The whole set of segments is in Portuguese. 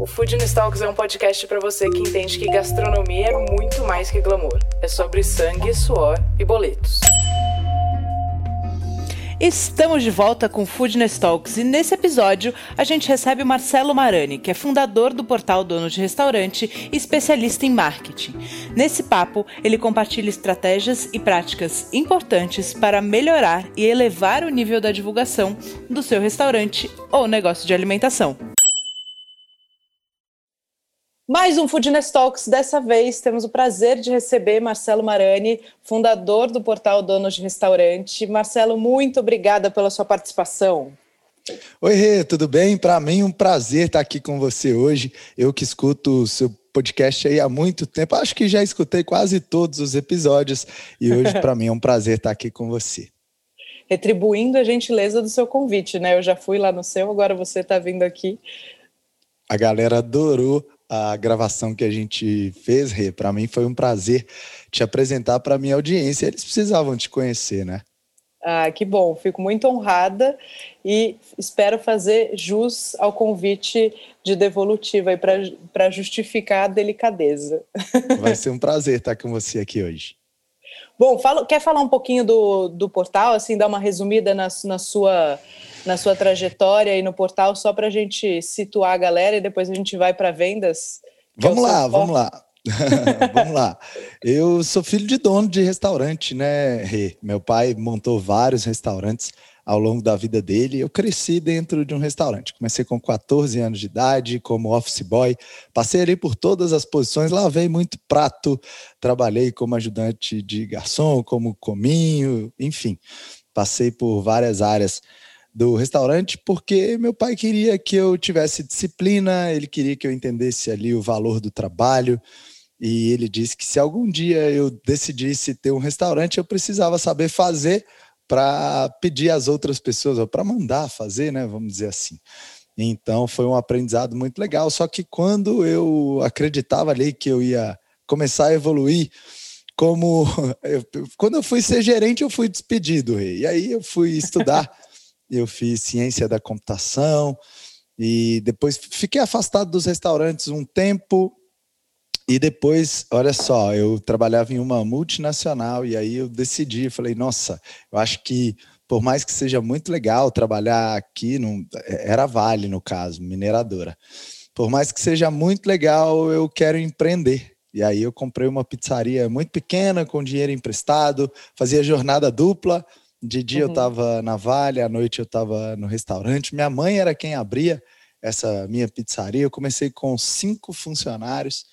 O Food Talks é um podcast para você que entende que gastronomia é muito mais que glamour. É sobre sangue, suor e boletos. Estamos de volta com Foodness Talks e nesse episódio a gente recebe o Marcelo Marani, que é fundador do portal Dono de Restaurante e especialista em marketing. Nesse papo, ele compartilha estratégias e práticas importantes para melhorar e elevar o nível da divulgação do seu restaurante ou negócio de alimentação. Mais um Foodness Talks. Dessa vez temos o prazer de receber Marcelo Marani, fundador do portal Donos de Restaurante. Marcelo, muito obrigada pela sua participação. Oi, Rê, tudo bem? Para mim, um prazer estar aqui com você hoje. Eu que escuto o seu podcast aí há muito tempo, acho que já escutei quase todos os episódios e hoje, para mim, é um prazer estar aqui com você. Retribuindo a gentileza do seu convite, né? Eu já fui lá no seu, agora você está vindo aqui. A galera adorou a gravação que a gente fez, Rê. Para mim foi um prazer te apresentar para a minha audiência. Eles precisavam te conhecer, né? Ah, que bom. Fico muito honrada e espero fazer jus ao convite de devolutiva para justificar a delicadeza. Vai ser um prazer estar com você aqui hoje. Bom, fala, quer falar um pouquinho do, do portal, assim, dar uma resumida na, na sua na sua trajetória aí no portal, só para a gente situar a galera e depois a gente vai para vendas? Vamos lá, vamos lá. Vamos lá. Eu sou filho de dono de restaurante, né? Meu pai montou vários restaurantes ao longo da vida dele. Eu cresci dentro de um restaurante. Comecei com 14 anos de idade, como office boy. Passei ali por todas as posições, lavei muito prato, trabalhei como ajudante de garçom, como cominho, enfim. Passei por várias áreas do restaurante, porque meu pai queria que eu tivesse disciplina, ele queria que eu entendesse ali o valor do trabalho. E ele disse que se algum dia eu decidisse ter um restaurante, eu precisava saber fazer para pedir às outras pessoas, ou para mandar fazer, né? Vamos dizer assim. Então foi um aprendizado muito legal. Só que quando eu acreditava ali que eu ia começar a evoluir, como eu, quando eu fui ser gerente, eu fui despedido, e aí eu fui estudar eu fiz ciência da computação e depois fiquei afastado dos restaurantes um tempo e depois, olha só, eu trabalhava em uma multinacional e aí eu decidi, falei, nossa, eu acho que por mais que seja muito legal trabalhar aqui, não, era Vale no caso, mineradora. Por mais que seja muito legal, eu quero empreender. E aí eu comprei uma pizzaria muito pequena, com dinheiro emprestado, fazia jornada dupla, de dia uhum. eu estava na Vale, à noite eu estava no restaurante. Minha mãe era quem abria essa minha pizzaria. Eu comecei com cinco funcionários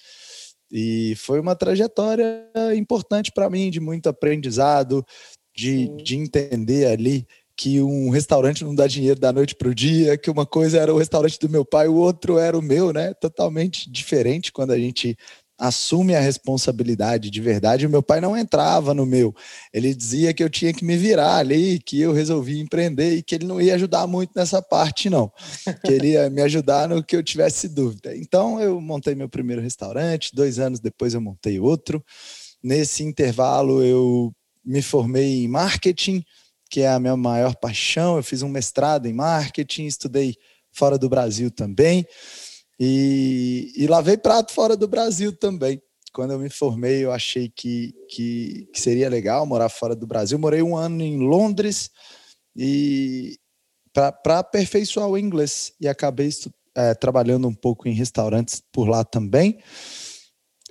e foi uma trajetória importante para mim, de muito aprendizado, de, de entender ali que um restaurante não dá dinheiro da noite para o dia, que uma coisa era o restaurante do meu pai, o outro era o meu, né? Totalmente diferente quando a gente assume a responsabilidade de verdade. O meu pai não entrava no meu. Ele dizia que eu tinha que me virar ali, que eu resolvi empreender e que ele não ia ajudar muito nessa parte, não. Que ele ia me ajudar no que eu tivesse dúvida. Então, eu montei meu primeiro restaurante. Dois anos depois, eu montei outro. Nesse intervalo, eu me formei em marketing, que é a minha maior paixão. Eu fiz um mestrado em marketing, estudei fora do Brasil também. E, e lavei prato fora do Brasil também. Quando eu me formei, eu achei que, que, que seria legal morar fora do Brasil. Morei um ano em Londres e para aperfeiçoar o inglês e acabei é, trabalhando um pouco em restaurantes por lá também.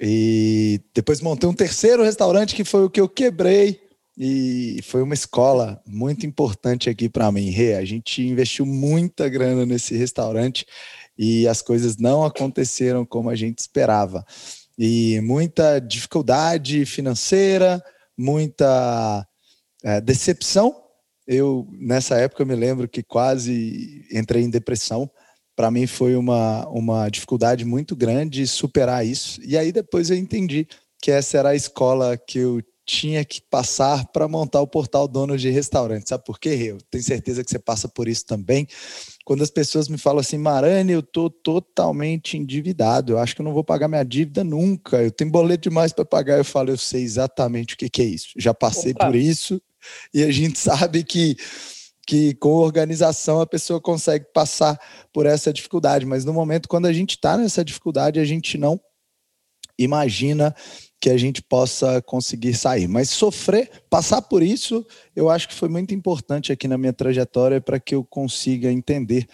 E depois montei um terceiro restaurante que foi o que eu quebrei e foi uma escola muito importante aqui para mim. A gente investiu muita grana nesse restaurante e as coisas não aconteceram como a gente esperava. E muita dificuldade financeira, muita é, decepção. Eu, nessa época, eu me lembro que quase entrei em depressão. Para mim foi uma, uma dificuldade muito grande superar isso. E aí depois eu entendi que essa era a escola que eu tinha que passar para montar o portal Dono de Restaurante. Sabe por quê? Eu tenho certeza que você passa por isso também. Quando as pessoas me falam assim, Marane, eu estou totalmente endividado, eu acho que eu não vou pagar minha dívida nunca, eu tenho boleto demais para pagar. Eu falo, eu sei exatamente o que, que é isso, já passei Opa. por isso e a gente sabe que que com organização a pessoa consegue passar por essa dificuldade, mas no momento quando a gente está nessa dificuldade, a gente não imagina que a gente possa conseguir sair. Mas sofrer, passar por isso, eu acho que foi muito importante aqui na minha trajetória para que eu consiga entender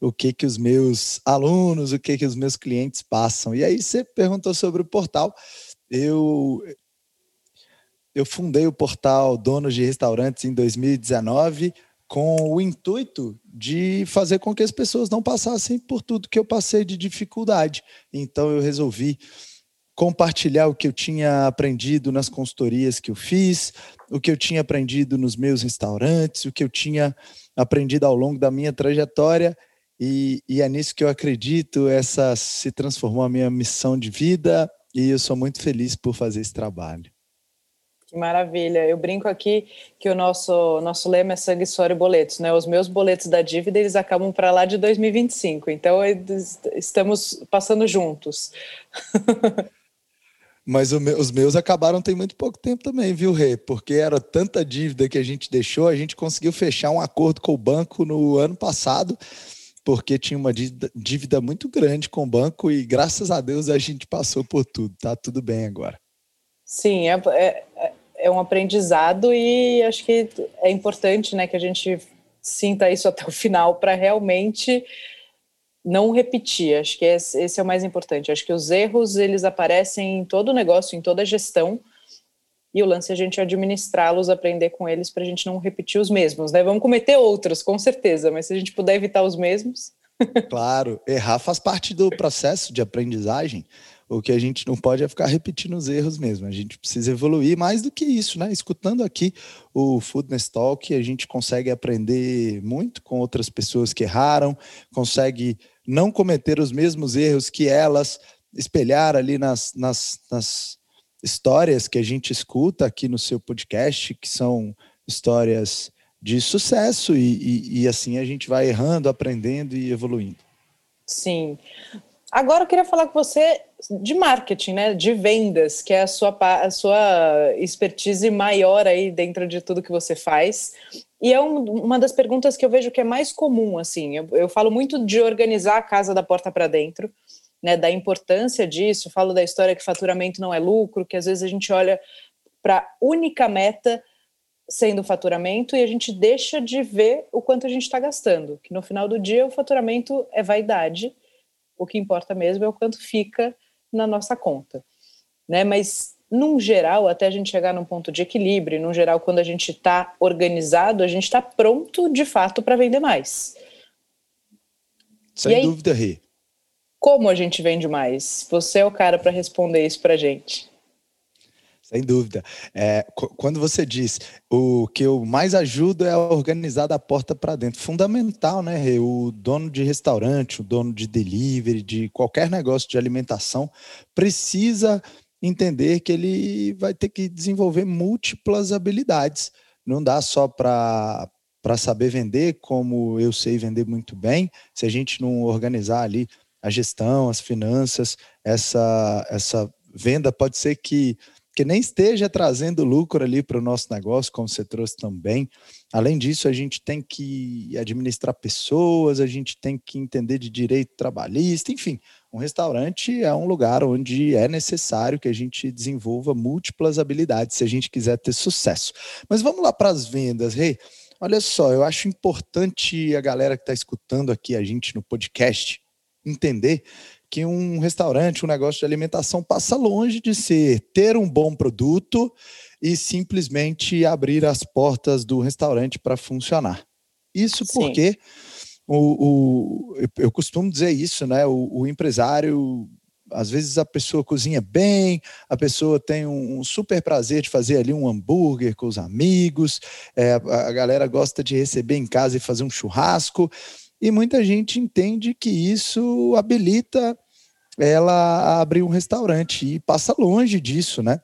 o que que os meus alunos, o que que os meus clientes passam. E aí você perguntou sobre o portal. Eu eu fundei o portal Donos de Restaurantes em 2019 com o intuito de fazer com que as pessoas não passassem por tudo que eu passei de dificuldade. Então eu resolvi compartilhar o que eu tinha aprendido nas consultorias que eu fiz, o que eu tinha aprendido nos meus restaurantes, o que eu tinha aprendido ao longo da minha trajetória. E, e é nisso que eu acredito. Essa se transformou a minha missão de vida e eu sou muito feliz por fazer esse trabalho. Que maravilha. Eu brinco aqui que o nosso, nosso lema é sangue, suor e boletos, né? Os meus boletos da dívida, eles acabam para lá de 2025. Então, estamos passando juntos. Mas os meus acabaram tem muito pouco tempo também, viu, Rê? Porque era tanta dívida que a gente deixou, a gente conseguiu fechar um acordo com o banco no ano passado, porque tinha uma dívida muito grande com o banco e graças a Deus a gente passou por tudo, tá tudo bem agora. Sim, é, é, é um aprendizado e acho que é importante né, que a gente sinta isso até o final para realmente não repetir. Acho que esse, é o mais importante. Acho que os erros eles aparecem em todo negócio, em toda gestão. E o lance é a gente administrá-los, aprender com eles para a gente não repetir os mesmos. Né? Vamos cometer outros, com certeza, mas se a gente puder evitar os mesmos. claro, errar faz parte do processo de aprendizagem. O que a gente não pode é ficar repetindo os erros mesmo. A gente precisa evoluir mais do que isso, né? Escutando aqui o Foodness Talk, a gente consegue aprender muito com outras pessoas que erraram, consegue não cometer os mesmos erros que elas, espelhar ali nas, nas, nas histórias que a gente escuta aqui no seu podcast, que são histórias de sucesso, e, e, e assim a gente vai errando, aprendendo e evoluindo. Sim. Agora eu queria falar com você de marketing, né, de vendas, que é a sua, a sua expertise maior aí dentro de tudo que você faz. E é um, uma das perguntas que eu vejo que é mais comum, assim. Eu, eu falo muito de organizar a casa da porta para dentro, né, da importância disso. Falo da história que faturamento não é lucro, que às vezes a gente olha para a única meta sendo o faturamento e a gente deixa de ver o quanto a gente está gastando. Que no final do dia o faturamento é vaidade o que importa mesmo é o quanto fica na nossa conta, né? Mas num geral, até a gente chegar num ponto de equilíbrio, num geral, quando a gente está organizado, a gente está pronto de fato para vender mais. Sem aí, dúvida, Rê. Como a gente vende mais? Você é o cara para responder isso para gente. Sem dúvida. É, quando você diz o que eu mais ajudo é organizar da porta para dentro, fundamental, né? O dono de restaurante, o dono de delivery, de qualquer negócio de alimentação, precisa entender que ele vai ter que desenvolver múltiplas habilidades. Não dá só para para saber vender, como eu sei vender muito bem, se a gente não organizar ali a gestão, as finanças, essa essa venda pode ser que que nem esteja trazendo lucro ali para o nosso negócio, como você trouxe também. Além disso, a gente tem que administrar pessoas, a gente tem que entender de direito trabalhista, enfim. Um restaurante é um lugar onde é necessário que a gente desenvolva múltiplas habilidades se a gente quiser ter sucesso. Mas vamos lá para as vendas, Rei. Hey, olha só, eu acho importante a galera que está escutando aqui a gente no podcast entender que um restaurante, um negócio de alimentação passa longe de ser ter um bom produto e simplesmente abrir as portas do restaurante para funcionar. Isso porque o, o, eu costumo dizer isso, né? O, o, empresário, às vezes a pessoa cozinha bem, a pessoa tem um, um super prazer de fazer ali um hambúrguer com os amigos, é, a, a galera gosta de receber em casa e fazer um churrasco, e muita gente entende que isso habilita ela a abrir um restaurante e passa longe disso, né?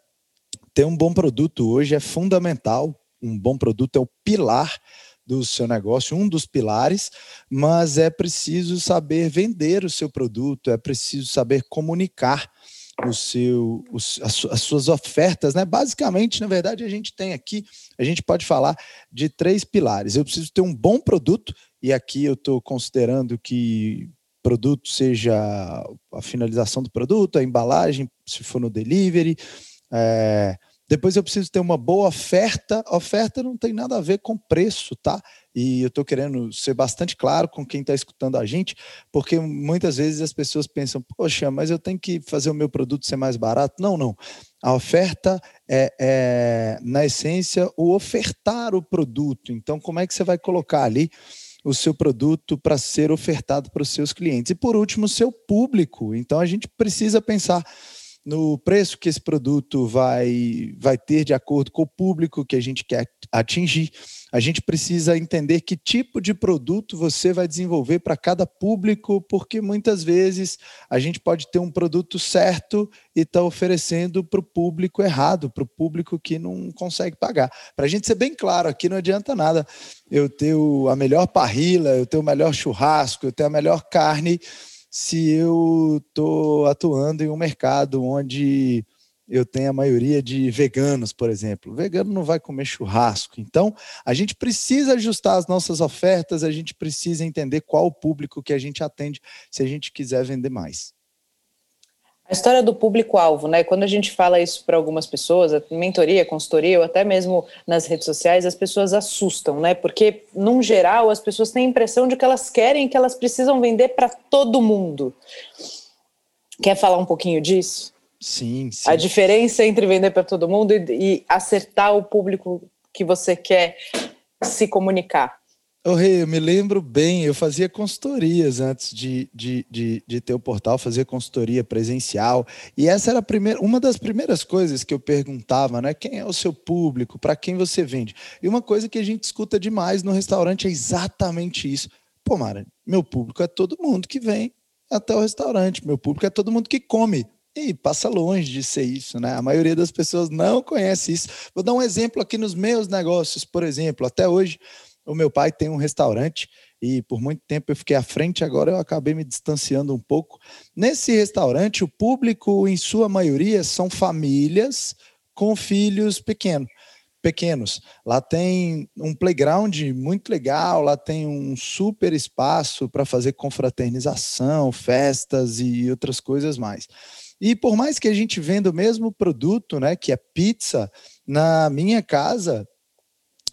ter um bom produto hoje é fundamental. Um bom produto é o pilar do seu negócio, um dos pilares, mas é preciso saber vender o seu produto, é preciso saber comunicar o seu, os, as, suas ofertas, né? Basicamente, na verdade, a gente tem aqui, a gente pode falar de três pilares. Eu preciso ter um bom produto, e aqui eu estou considerando que produto seja a finalização do produto, a embalagem, se for no delivery, é, depois eu preciso ter uma boa oferta. Oferta não tem nada a ver com preço, tá? E eu estou querendo ser bastante claro com quem está escutando a gente, porque muitas vezes as pessoas pensam, poxa, mas eu tenho que fazer o meu produto ser mais barato. Não, não. A oferta é, é na essência, o ofertar o produto. Então, como é que você vai colocar ali? O seu produto para ser ofertado para os seus clientes. E por último, o seu público. Então a gente precisa pensar no preço que esse produto vai, vai ter de acordo com o público que a gente quer atingir. A gente precisa entender que tipo de produto você vai desenvolver para cada público, porque muitas vezes a gente pode ter um produto certo e estar tá oferecendo para o público errado, para o público que não consegue pagar. Para a gente ser bem claro, aqui não adianta nada eu ter a melhor parrila, eu ter o melhor churrasco, eu ter a melhor carne se eu estou atuando em um mercado onde eu tenho a maioria de veganos, por exemplo. O vegano não vai comer churrasco. Então, a gente precisa ajustar as nossas ofertas, a gente precisa entender qual o público que a gente atende se a gente quiser vender mais. A história do público-alvo, né? Quando a gente fala isso para algumas pessoas, mentoria, consultoria, ou até mesmo nas redes sociais, as pessoas assustam, né? Porque, num geral, as pessoas têm a impressão de que elas querem, que elas precisam vender para todo mundo. Quer falar um pouquinho disso? Sim, sim. A diferença entre vender para todo mundo e, e acertar o público que você quer se comunicar. Ô, Rei, eu me lembro bem, eu fazia consultorias antes de, de, de, de, ter o portal, fazia consultoria presencial, e essa era primeira, uma das primeiras coisas que eu perguntava, né? Quem é o seu público, para quem você vende? E uma coisa que a gente escuta demais no restaurante é exatamente isso. Pô, Mara, meu público é todo mundo que vem até o restaurante, meu público é todo mundo que come. E passa longe de ser isso, né? A maioria das pessoas não conhece isso. Vou dar um exemplo aqui nos meus negócios, por exemplo, até hoje o meu pai tem um restaurante e por muito tempo eu fiquei à frente, agora eu acabei me distanciando um pouco. Nesse restaurante, o público, em sua maioria, são famílias com filhos pequenos. Pequenos. Lá tem um playground muito legal, lá tem um super espaço para fazer confraternização, festas e outras coisas mais. E por mais que a gente venda o mesmo produto, né, que é pizza, na minha casa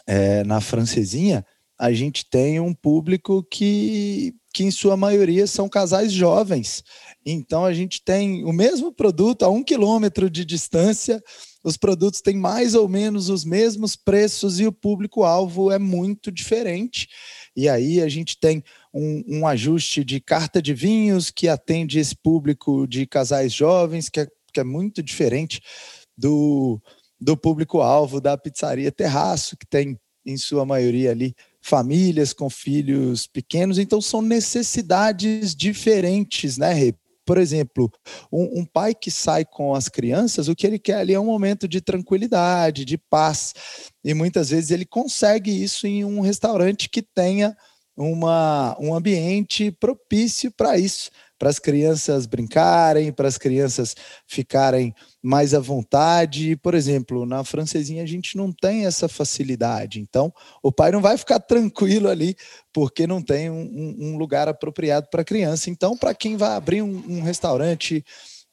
é, na francesinha, a gente tem um público que, que, em sua maioria, são casais jovens. Então, a gente tem o mesmo produto a um quilômetro de distância, os produtos têm mais ou menos os mesmos preços e o público-alvo é muito diferente. E aí a gente tem um, um, ajuste de carta de vinhos que atende esse público de casais jovens, que é, que é muito diferente do, do público-alvo da pizzaria Terraço, que tem, em sua maioria, ali famílias com filhos pequenos, então são necessidades diferentes, né, Rê? Por exemplo, um, um, pai que sai com as crianças, o que ele quer ali é um momento de tranquilidade, de paz. E muitas vezes ele consegue isso em um restaurante que tenha uma, um ambiente propício para isso para as crianças brincarem, para as crianças ficarem mais à vontade. Por exemplo, na francesinha a gente não tem essa facilidade. Então, o pai não vai ficar tranquilo ali porque não tem um, um lugar apropriado para criança. Então, para quem vai abrir um, um restaurante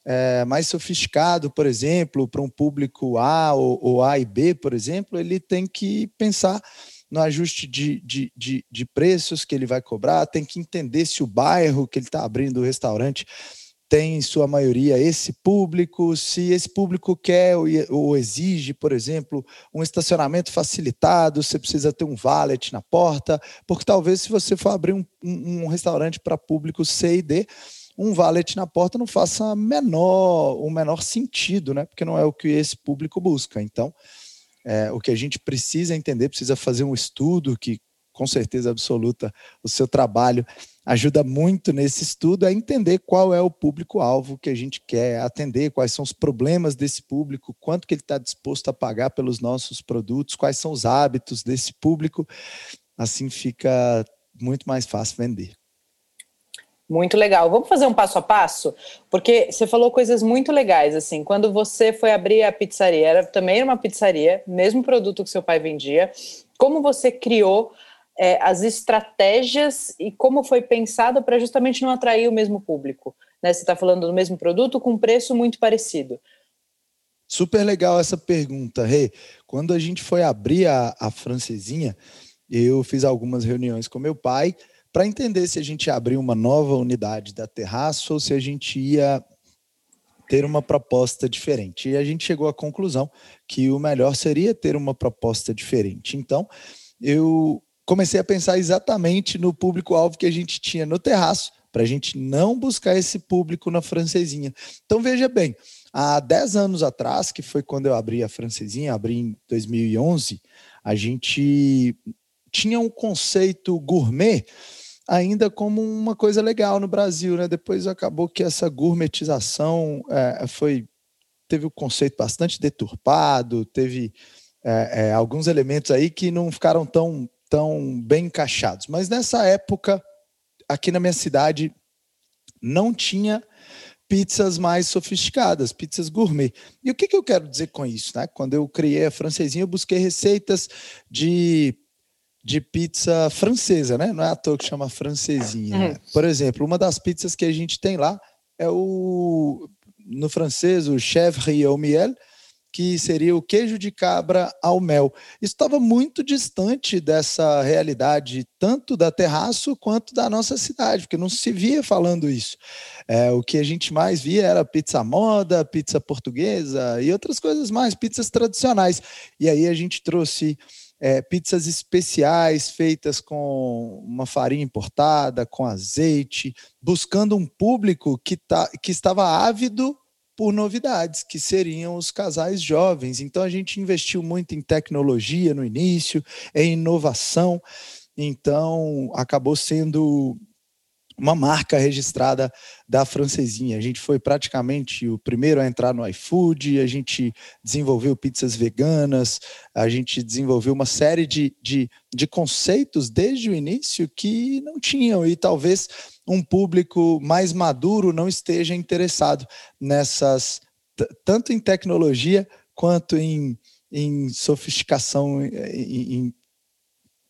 é, mais sofisticado, por exemplo, para um público A ou, ou A e B, por exemplo, ele tem que pensar no ajuste de, de, de, de preços que ele vai cobrar, tem que entender se o bairro que ele está abrindo o restaurante tem, em sua maioria, esse público, se esse público quer ou exige, por exemplo, um estacionamento facilitado, você precisa ter um valet na porta, porque talvez se você for abrir um, um, um restaurante para público C e D, um valet na porta não faça menor, o menor sentido, né? Porque não é o que esse público busca. Então, é, o que a gente precisa entender, precisa fazer um estudo que com certeza absoluta o seu trabalho ajuda muito nesse estudo a entender qual é o público-alvo que a gente quer atender, quais são os problemas desse público, quanto que ele está disposto a pagar pelos nossos produtos, quais são os hábitos desse público. Assim fica muito mais fácil vender. Muito legal. Vamos fazer um passo a passo? Porque você falou coisas muito legais, assim, quando você foi abrir a pizzaria, era também uma pizzaria, mesmo produto que seu pai vendia, como você criou é, as estratégias e como foi pensado para justamente não atrair o mesmo público. Né? Você está falando do mesmo produto com preço muito parecido. Super legal essa pergunta, Rê. Hey, quando a gente foi abrir a, a francesinha, eu fiz algumas reuniões com meu pai para entender se a gente ia abrir uma nova unidade da Terraço ou se a gente ia ter uma proposta diferente. E a gente chegou à conclusão que o melhor seria ter uma proposta diferente. Então, eu comecei a pensar exatamente no público-alvo que a gente tinha no terraço, para a gente não buscar esse público na francesinha. Então, veja bem, há 10 anos atrás, que foi quando eu abri a francesinha, abri em 2011, a gente tinha um conceito gourmet ainda como uma coisa legal no Brasil, né? Depois acabou que essa gourmetização é, foi teve o conceito bastante deturpado, teve é, é, alguns elementos aí que não ficaram tão tão bem encaixados. Mas nessa época, aqui na minha cidade, não tinha pizzas mais sofisticadas, pizzas gourmet. E o que, que eu quero dizer com isso? Né? Quando eu criei a francesinha, eu busquei receitas de, de pizza francesa, né? Não é à toa que chama francesinha. Né? Uhum. Por exemplo, uma das pizzas que a gente tem lá é o, no francês, o chèvre au miel, que seria o queijo de cabra ao mel. Isso estava muito distante dessa realidade, tanto da Terraço quanto da nossa cidade, porque não se via falando isso. É, o que a gente mais via era pizza moda, pizza portuguesa e outras coisas mais, pizzas tradicionais. E aí a gente trouxe é, pizzas especiais feitas com uma farinha importada, com azeite, buscando um público que, tá, que estava ávido por novidades, que seriam os casais jovens. Então a gente investiu muito em tecnologia no início, em inovação. Então acabou sendo uma marca registrada da francesinha. A gente foi praticamente o primeiro a entrar no iFood, a gente desenvolveu pizzas veganas, a gente desenvolveu uma série de, de, de conceitos desde o início que não tinham, e talvez um público mais maduro não esteja interessado nessas, tanto em tecnologia quanto em, em sofisticação, em, em,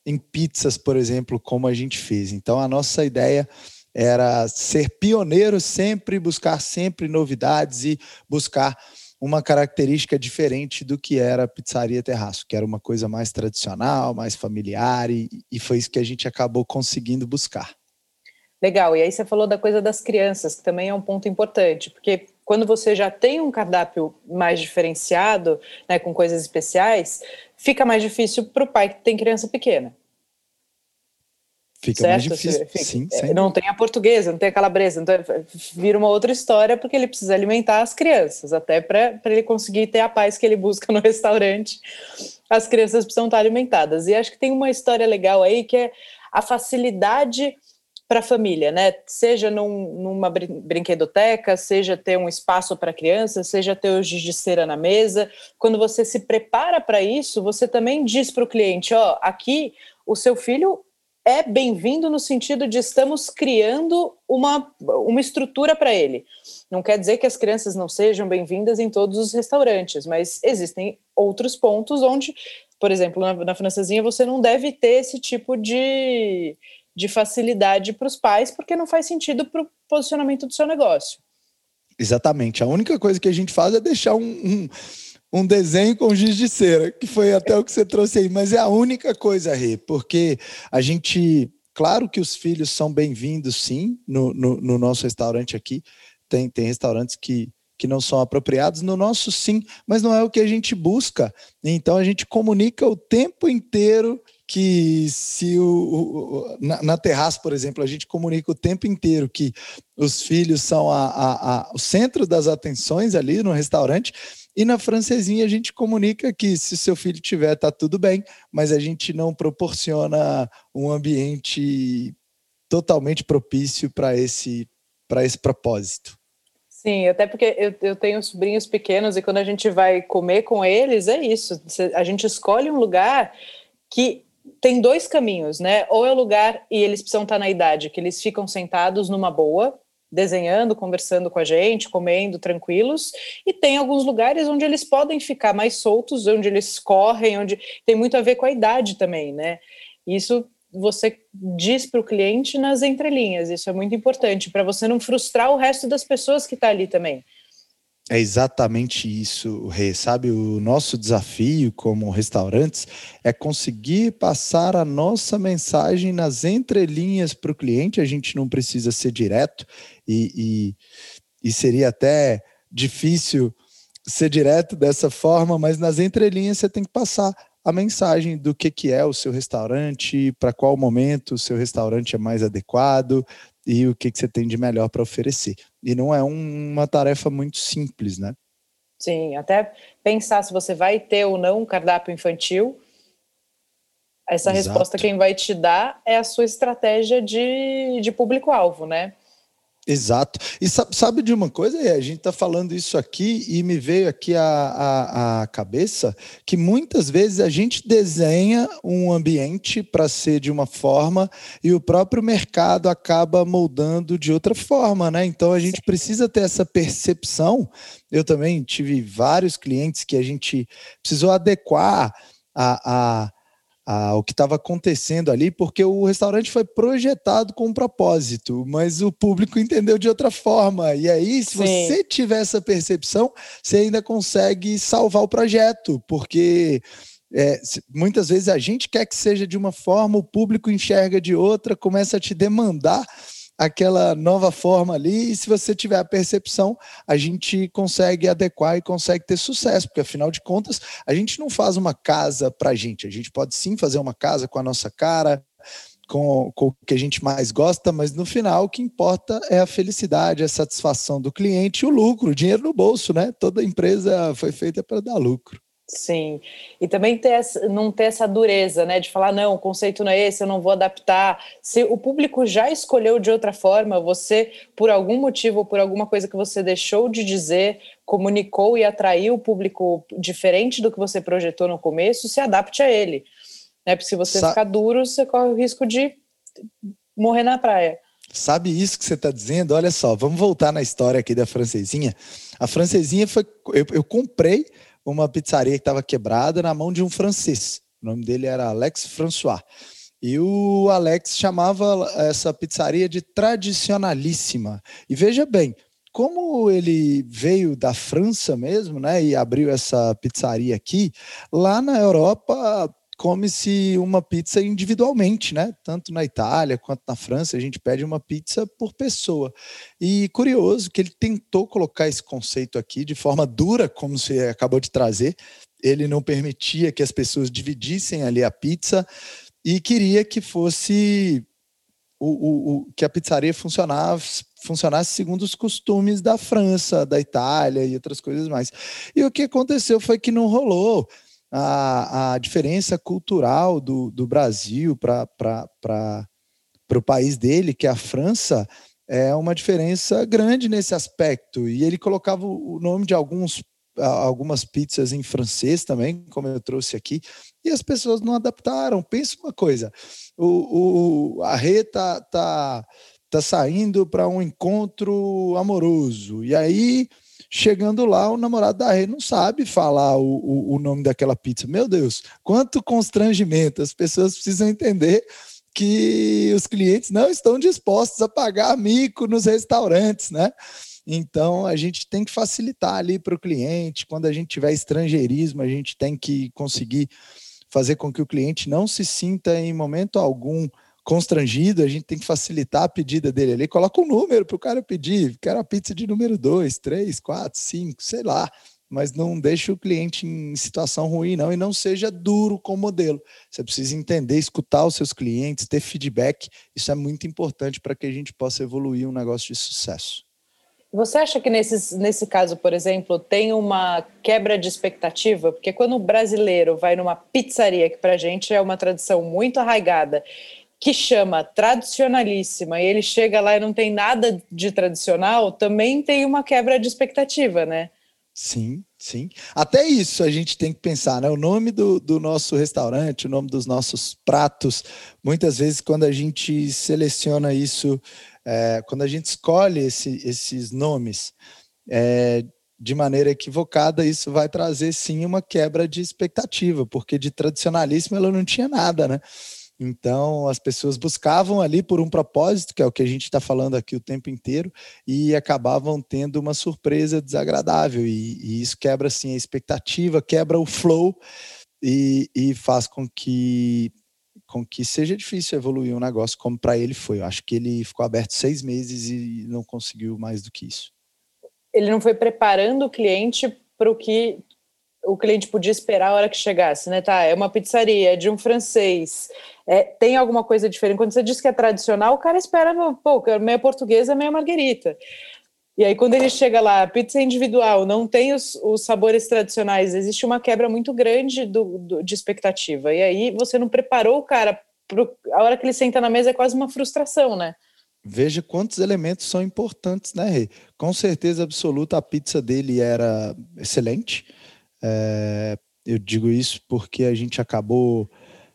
em pizzas, por exemplo, como a gente fez. Então, a nossa ideia era ser pioneiro sempre, buscar sempre novidades e buscar uma característica diferente do que era pizzaria terraço, que era uma coisa mais tradicional, mais familiar, e, e foi isso que a gente acabou conseguindo buscar. Legal, e aí você falou da coisa das crianças, que também é um ponto importante, porque quando você já tem um cardápio mais diferenciado, né, com coisas especiais, fica mais difícil para o pai que tem criança pequena. Fica certo? mais difícil, fica, sim. É, não tem a portuguesa, não tem a calabresa, então vira uma outra história porque ele precisa alimentar as crianças, até para ele conseguir ter a paz que ele busca no restaurante, as crianças precisam estar alimentadas. E acho que tem uma história legal aí que é a facilidade para a família, né? Seja num, numa brinquedoteca, seja ter um espaço para criança, seja ter o giz de cera na mesa. Quando você se prepara para isso, você também diz para o cliente: ó, aqui o seu filho é bem-vindo no sentido de estamos criando uma, uma estrutura para ele. Não quer dizer que as crianças não sejam bem-vindas em todos os restaurantes, mas existem outros pontos onde, por exemplo, na, na francesinha, você não deve ter esse tipo de de facilidade para os pais, porque não faz sentido para o posicionamento do seu negócio. Exatamente. A única coisa que a gente faz é deixar um, um, um desenho com giz de cera, que foi até o que você trouxe aí, mas é a única coisa, Rê, porque a gente. Claro que os filhos são bem-vindos, sim, no, no, no nosso restaurante aqui. Tem, tem restaurantes que, que não são apropriados, no nosso sim, mas não é o que a gente busca. Então a gente comunica o tempo inteiro que se o, o na, na terraça, por exemplo, a gente comunica o tempo inteiro que os filhos são a, a, a, o centro das atenções ali no restaurante, E na francesinha a gente comunica que se seu filho tiver, tá tudo bem, mas a gente não proporciona um ambiente totalmente propício para esse, esse propósito. Sim, até porque eu, eu tenho sobrinhos pequenos e quando a gente vai comer com eles, é isso. A gente escolhe um lugar que tem dois caminhos, né? Ou é o lugar e eles precisam estar na idade que eles ficam sentados numa boa, desenhando, conversando com a gente, comendo tranquilos, e tem alguns lugares onde eles podem ficar mais soltos, onde eles correm, onde tem muito a ver com a idade também, né? Isso você diz para o cliente nas entrelinhas, isso é muito importante, para você não frustrar o resto das pessoas que está ali também. É exatamente isso, Rê. Sabe, o nosso desafio como restaurantes é conseguir passar a nossa mensagem nas entrelinhas para o cliente. A gente não precisa ser direto e, e, e seria até difícil ser direto dessa forma, mas nas entrelinhas você tem que passar a mensagem do que, que é o seu restaurante, para qual momento o seu restaurante é mais adequado e o que, que você tem de melhor para oferecer. E não é um, uma tarefa muito simples, né? Sim, até pensar se você vai ter ou não um cardápio infantil. Essa Exato. resposta quem vai te dar é a sua estratégia de, de público-alvo, né? Exato. E sabe de uma coisa? A gente está falando isso aqui e me veio aqui a, a, a, cabeça que muitas vezes a gente desenha um ambiente para ser de uma forma e o próprio mercado acaba moldando de outra forma, né? Então a gente precisa ter essa percepção. Eu também tive vários clientes que a gente precisou adequar a, a o que estava acontecendo ali, porque o restaurante foi projetado com um propósito, mas o público entendeu de outra forma. E aí, se Sim. você tiver essa percepção, você ainda consegue salvar o projeto, porque é, muitas vezes a gente quer que seja de uma forma, o público enxerga de outra, começa a te demandar aquela nova forma ali, e se você tiver a percepção, a gente consegue adequar e consegue ter sucesso, porque afinal de contas, a gente não faz uma casa para a gente, a gente pode sim fazer uma casa com a nossa cara, com, com, o que a gente mais gosta, mas no final o que importa é a felicidade, a satisfação do cliente e o lucro, o dinheiro no bolso, né? Toda empresa foi feita para dar lucro. Sim, e também ter essa, não ter essa dureza, né, de falar, não, o conceito não é esse, eu não vou adaptar. Se o público já escolheu de outra forma, você, por algum motivo, por alguma coisa que você deixou de dizer, comunicou e atraiu o público diferente do que você projetou no começo, se adapte a ele. Né? Porque se você Sa ficar duro, você corre o risco de morrer na praia. Sabe isso que você está dizendo? Olha só, vamos voltar na história aqui da francesinha. A francesinha foi. eu, eu comprei uma pizzaria que estava quebrada na mão de um francês. O nome dele era Alex François. E o Alex chamava essa pizzaria de tradicionalíssima. E veja bem, como ele veio da França mesmo, né, e abriu essa pizzaria aqui, lá na Europa come-se uma pizza individualmente, né? Tanto na Itália quanto na França, a gente pede uma pizza por pessoa. E curioso que ele tentou colocar esse conceito aqui de forma dura, como você acabou de trazer. Ele não permitia que as pessoas dividissem ali a pizza e queria que fosse o, o, o que a pizzaria funcionasse funcionasse segundo os costumes da França, da Itália e outras coisas mais. E o que aconteceu foi que não rolou a, a diferença cultural do, do Brasil para o país dele, que é a França, é uma diferença grande nesse aspecto. E ele colocava o nome de alguns algumas pizzas em francês também, como eu trouxe aqui, e as pessoas não adaptaram. Pensa uma coisa, o, o a Rê tá, tá, tá saindo para um encontro amoroso, e aí Chegando lá, o namorado da Rê não sabe falar o, o, o nome daquela pizza. Meu Deus, quanto constrangimento! As pessoas precisam entender que os clientes não estão dispostos a pagar mico nos restaurantes, né? Então a gente tem que facilitar ali para o cliente. Quando a gente tiver estrangeirismo, a gente tem que conseguir fazer com que o cliente não se sinta em momento algum constrangido, a gente tem que facilitar a pedida dele ali, coloca um número para o cara pedir, quero a pizza de número 2, 3, 4, 5, sei lá, mas não deixe o cliente em situação ruim não e não seja duro com o modelo. Você precisa entender, escutar os seus clientes, ter feedback, isso é muito importante para que a gente possa evoluir um negócio de sucesso. Você acha que nesses, nesse caso, por exemplo, tem uma quebra de expectativa? Porque quando o brasileiro vai numa pizzaria, que para a gente é uma tradição muito arraigada, que chama tradicionalíssima, e ele chega lá e não tem nada de tradicional, também tem uma quebra de expectativa, né? Sim, sim. Até isso a gente tem que pensar, né? O nome do, do nosso restaurante, o nome dos nossos pratos, muitas vezes quando a gente seleciona isso é, quando a gente escolhe esse, esses nomes é, de maneira equivocada, isso vai trazer sim uma quebra de expectativa, porque de tradicionalismo ela não tinha nada, né? Então, as pessoas buscavam ali por um propósito, que é o que a gente está falando aqui o tempo inteiro, e acabavam tendo uma surpresa desagradável. E, e isso quebra assim, a expectativa, quebra o flow e, e faz com que com que seja difícil evoluir um negócio como para ele foi. Eu acho que ele ficou aberto seis meses e não conseguiu mais do que isso. Ele não foi preparando o cliente para o que o cliente podia esperar a hora que chegasse, né? Tá, é uma pizzaria, é de um francês, é, tem alguma coisa diferente. Quando você diz que é tradicional, o cara espera, pô, meia portuguesa, meia marguerita. E aí, quando ele chega lá, pizza é individual, não tem os, os sabores tradicionais, existe uma quebra muito grande do, do, de expectativa. E aí, você não preparou o cara, pro, a hora que ele senta na mesa é quase uma frustração, né? Veja quantos elementos são importantes, né, Rê? Com certeza absoluta, a pizza dele era excelente. É, eu digo isso porque a gente acabou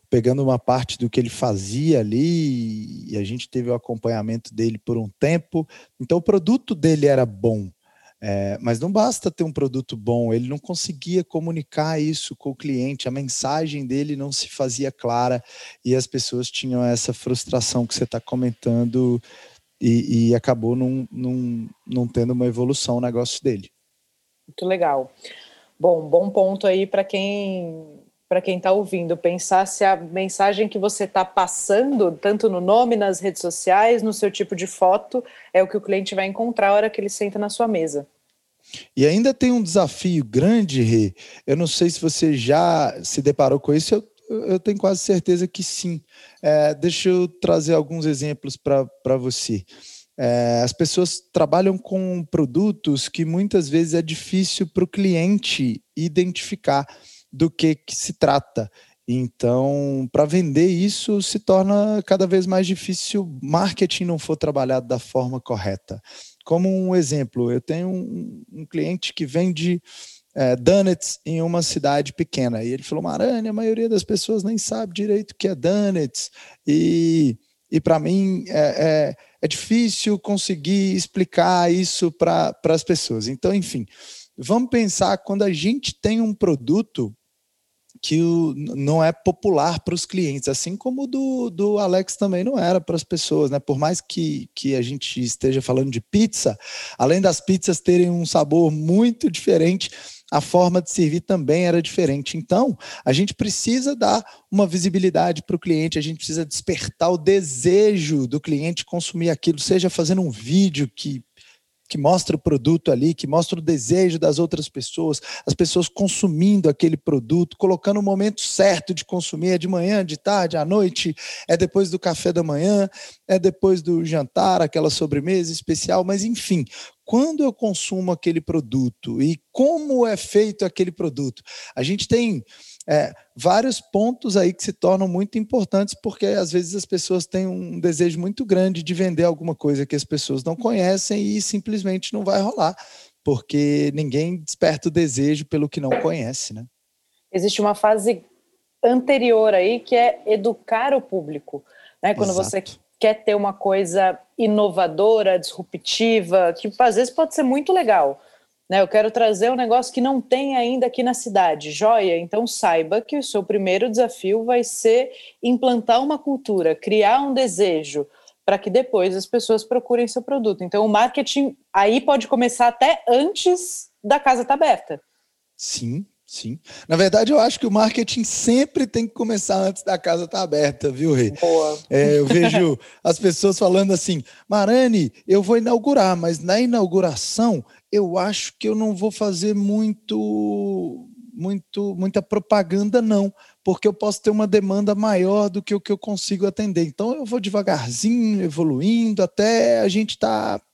pegando uma parte do que ele fazia ali e a gente teve o acompanhamento dele por um tempo. Então o produto dele era bom, é, mas não basta ter um produto bom, ele não conseguia comunicar isso com o cliente, a mensagem dele não se fazia clara e as pessoas tinham essa frustração que você está comentando e, e acabou não, não, não tendo uma evolução o negócio dele. Muito legal. Bom, bom ponto aí para quem para quem está ouvindo, pensar se a mensagem que você está passando, tanto no nome, nas redes sociais, no seu tipo de foto, é o que o cliente vai encontrar a hora que ele senta na sua mesa. E ainda tem um desafio grande, Rê. Eu não sei se você já se deparou com isso, eu, eu tenho quase certeza que sim. É, deixa eu trazer alguns exemplos para você. É, as pessoas trabalham com produtos que muitas vezes é difícil para o cliente identificar do que, que se trata. Então, para vender isso se torna cada vez mais difícil se o marketing não for trabalhado da forma correta. Como um exemplo, eu tenho um, um cliente que vende é, donuts em uma cidade pequena. E ele falou: Marane, a maioria das pessoas nem sabe direito o que é donuts. E, e para mim é, é, é, difícil conseguir explicar isso para as pessoas. Então, enfim, vamos pensar quando a gente tem um produto que o, não é popular para os clientes, assim como do, do Alex também não era para as pessoas, né? Por mais que, que a gente esteja falando de pizza, além das pizzas terem um sabor muito diferente, a forma de servir também era diferente. Então, a gente precisa dar uma visibilidade para o cliente, a gente precisa despertar o desejo do cliente consumir aquilo, seja fazendo um vídeo que que mostra o produto ali, que mostra o desejo das outras pessoas, as pessoas consumindo aquele produto, colocando o momento certo de consumir, é de manhã, de tarde, à noite, é depois do café da manhã, é depois do jantar, aquela sobremesa especial, mas enfim, quando eu consumo aquele produto e como é feito aquele produto. A gente tem é, vários pontos aí que se tornam muito importantes, porque às vezes as pessoas têm um desejo muito grande de vender alguma coisa que as pessoas não conhecem e simplesmente não vai rolar, porque ninguém desperta o desejo pelo que não conhece, né? Existe uma fase anterior aí que é educar o público, né? Quando Exato. você quer ter uma coisa inovadora, disruptiva, que às vezes pode ser muito legal, né, eu quero trazer um negócio que não tem ainda aqui na cidade, joia? Então saiba que o seu primeiro desafio vai ser implantar uma cultura, criar um desejo, para que depois as pessoas procurem seu produto. Então o marketing aí pode começar até antes da casa estar tá aberta. Sim, Sim. Na verdade, eu acho que o marketing sempre tem que começar antes da casa estar tá aberta, viu, Rei? Boa. É, eu vejo as pessoas falando assim: Marani, eu vou inaugurar, mas na inauguração eu acho que eu não vou fazer muito, muito, muita propaganda, não, porque eu posso ter uma demanda maior do que o que eu consigo atender. Então eu vou devagarzinho, evoluindo, até a gente estar tá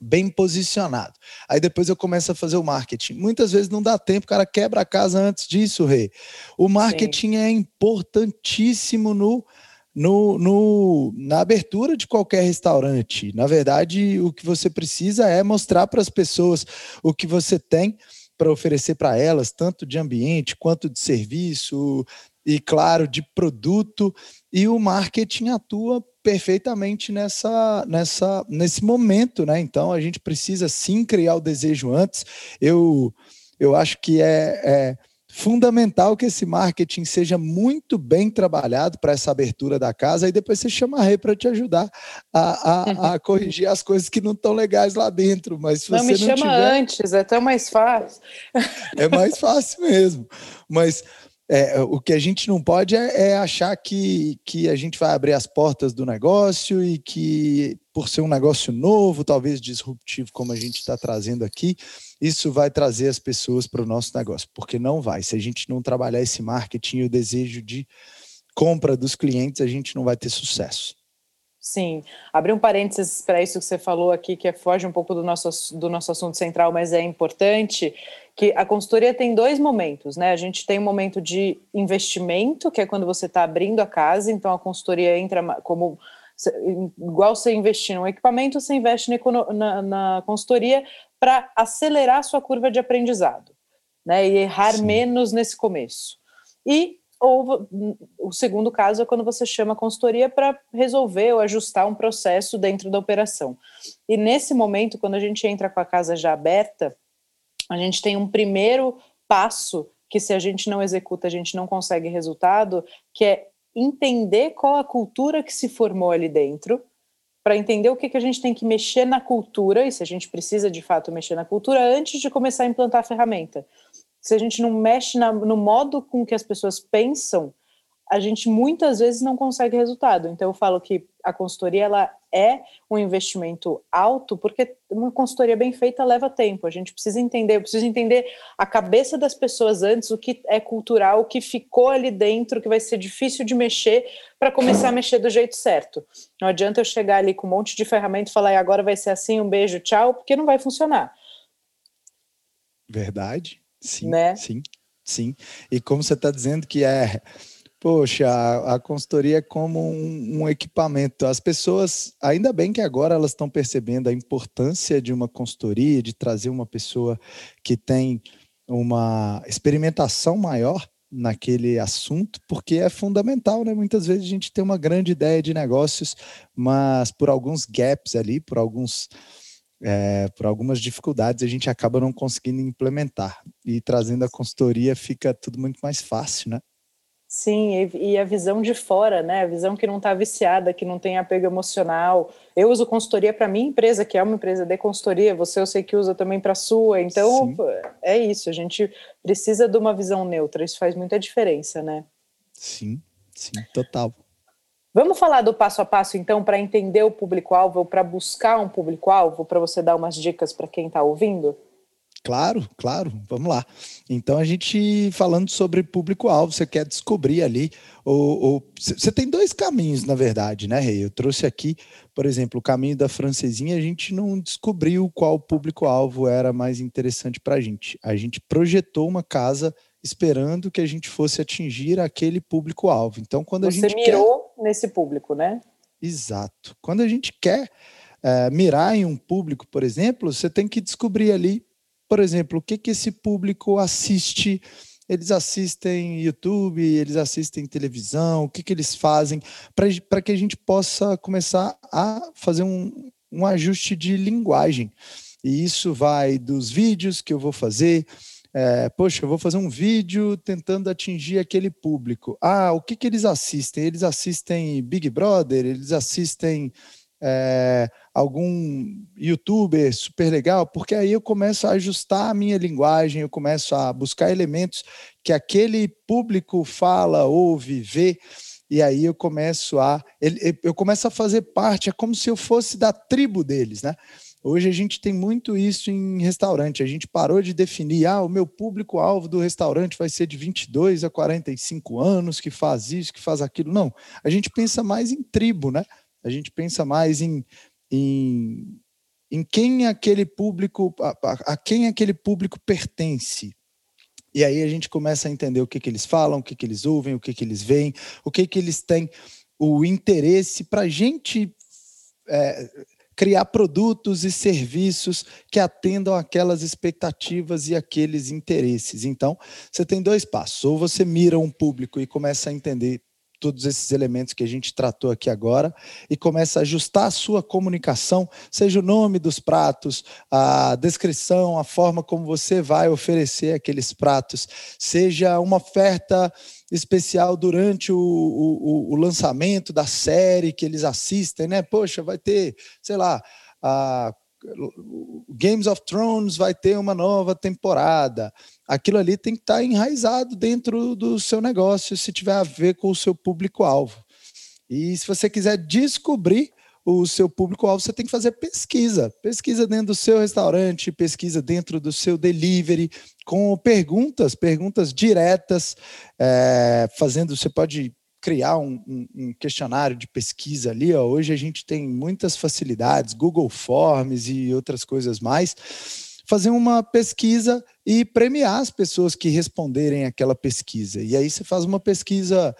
bem posicionado. Aí depois eu começo a fazer o marketing. Muitas vezes não dá tempo, o cara quebra a casa antes disso, Rei. O marketing Sim. é importantíssimo no, no, no, na abertura de qualquer restaurante. Na verdade, o que você precisa é mostrar para as pessoas o que você tem para oferecer para elas, tanto de ambiente quanto de serviço, e, claro, de produto, e o marketing atua perfeitamente nessa, nessa, nesse momento, né? Então a gente precisa sim criar o desejo antes. Eu, eu acho que é, é fundamental que esse marketing seja muito bem trabalhado para essa abertura da casa e depois você chama a Rei para te ajudar a, a, a, corrigir as coisas que não estão legais lá dentro. Mas se não você me chama tiver... antes, é tão mais fácil. É mais fácil mesmo. Mas é, o que a gente não pode é, é, achar que, que a gente vai abrir as portas do negócio e que, por ser um negócio novo, talvez disruptivo, como a gente está trazendo aqui, isso vai trazer as pessoas para o nosso negócio, porque não vai. Se a gente não trabalhar esse marketing e o desejo de compra dos clientes, a gente não vai ter sucesso. Sim, abrir um parênteses para isso que você falou aqui, que foge um pouco do nosso, do nosso assunto central, mas é importante, que a consultoria tem dois momentos, né? A gente tem um momento de investimento, que é quando você está abrindo a casa, então a consultoria entra como igual você investir num equipamento, você investe na, na, na consultoria para acelerar a sua curva de aprendizado, né? E errar Sim. menos nesse começo. E ou o segundo caso é quando você chama a consultoria para resolver ou ajustar um processo dentro da operação. E nesse momento, quando a gente entra com a casa já aberta, a gente tem um primeiro passo que se a gente não executa, a gente não consegue resultado, que é entender qual a cultura que se formou ali dentro, para entender o que, que a gente tem que mexer na cultura, e se a gente precisa de fato mexer na cultura, antes de começar a implantar a ferramenta. Se a gente não mexe na, no modo com que as pessoas pensam, a gente muitas vezes não consegue resultado. Então eu falo que a consultoria ela é um investimento alto, porque uma consultoria bem feita leva tempo. A gente precisa entender, eu preciso entender a cabeça das pessoas antes, o que é cultural, o que ficou ali dentro, que vai ser difícil de mexer para começar a mexer do jeito certo. Não adianta eu chegar ali com um monte de ferramenta e falar, e agora vai ser assim, um beijo, tchau, porque não vai funcionar. Verdade. Sim, né? sim, sim. E como você está dizendo que é, poxa, a, a consultoria é como um, um, equipamento. As pessoas, ainda bem que agora elas estão percebendo a importância de uma consultoria, de trazer uma pessoa que tem uma experimentação maior naquele assunto, porque é fundamental, né? Muitas vezes a gente tem uma grande ideia de negócios, mas por alguns gaps ali, por alguns é, por algumas dificuldades, a gente acaba não conseguindo implementar. E trazendo a consultoria fica tudo muito mais fácil, né? Sim, e, a visão de fora, né? A visão que não está viciada, que não tem apego emocional. Eu uso consultoria para minha empresa, que é uma empresa de consultoria, você eu sei que usa também para a sua. Então, Sim. é isso, a gente precisa de uma visão neutra, isso faz muita diferença, né? Sim, sim, total. Vamos falar do passo a passo, então, para entender o público-alvo, para buscar um público-alvo, para você dar umas dicas para quem está ouvindo? Claro, claro, vamos lá. Então, a gente falando sobre público-alvo, você quer descobrir ali. você tem dois caminhos, na verdade, né, Rei? Eu trouxe aqui, por exemplo, o caminho da francesinha, a gente não descobriu qual público-alvo era mais interessante para a gente. A gente projetou uma casa esperando que a gente fosse atingir aquele público-alvo. Então, quando Você a gente mirou quer... nesse público, né? Exato. Quando a gente quer é, mirar em um público, por exemplo, você tem que descobrir ali, por exemplo, o que, que esse público assiste. Eles assistem YouTube, eles assistem televisão, o que, que eles fazem, para que a gente possa começar a fazer um, um ajuste de linguagem. E isso vai dos vídeos que eu vou fazer, é, poxa, eu vou fazer um vídeo tentando atingir aquele público. Ah, o que, que eles assistem? Eles assistem Big Brother, eles assistem é, algum youtuber super legal, porque aí eu começo a ajustar a minha linguagem, eu começo a buscar elementos que aquele público fala, ouve, vê, e aí eu começo a eu começo a fazer parte, é como se eu fosse da tribo deles, né? Hoje a gente tem muito isso em restaurante. A gente parou de definir, ah, o meu público-alvo do restaurante vai ser de 22 a 45 anos, que faz isso, que faz aquilo. Não, a gente pensa mais em tribo, né? A gente pensa mais em, em em quem aquele público, a, a, quem aquele público pertence. E aí a gente começa a entender o que, que eles falam, o que, que eles ouvem, o que, que eles veem, o que, que eles têm o interesse para a gente é, criar produtos e serviços que atendam aquelas expectativas e aqueles interesses. Então, você tem dois passos. Ou você mira um público e começa a entender todos esses elementos que a gente tratou aqui agora e começa a ajustar a sua comunicação, seja o nome dos pratos, a descrição, a forma como você vai oferecer aqueles pratos, seja uma oferta especial durante o, o, o lançamento da série que eles assistem, né? Poxa, vai ter, sei lá, a Games of Thrones vai ter uma nova temporada. Aquilo ali tem que estar tá enraizado dentro do seu negócio, se tiver a ver com o seu público-alvo. E se você quiser descobrir o seu público-alvo, você tem que fazer pesquisa. Pesquisa dentro do seu restaurante, pesquisa dentro do seu delivery, com perguntas, perguntas diretas, é, fazendo. Você pode criar um, um, um, questionário de pesquisa ali. Ó. Hoje a gente tem muitas facilidades, Google Forms e outras coisas mais. Fazer uma pesquisa e premiar as pessoas que responderem aquela pesquisa. E aí você faz uma pesquisa,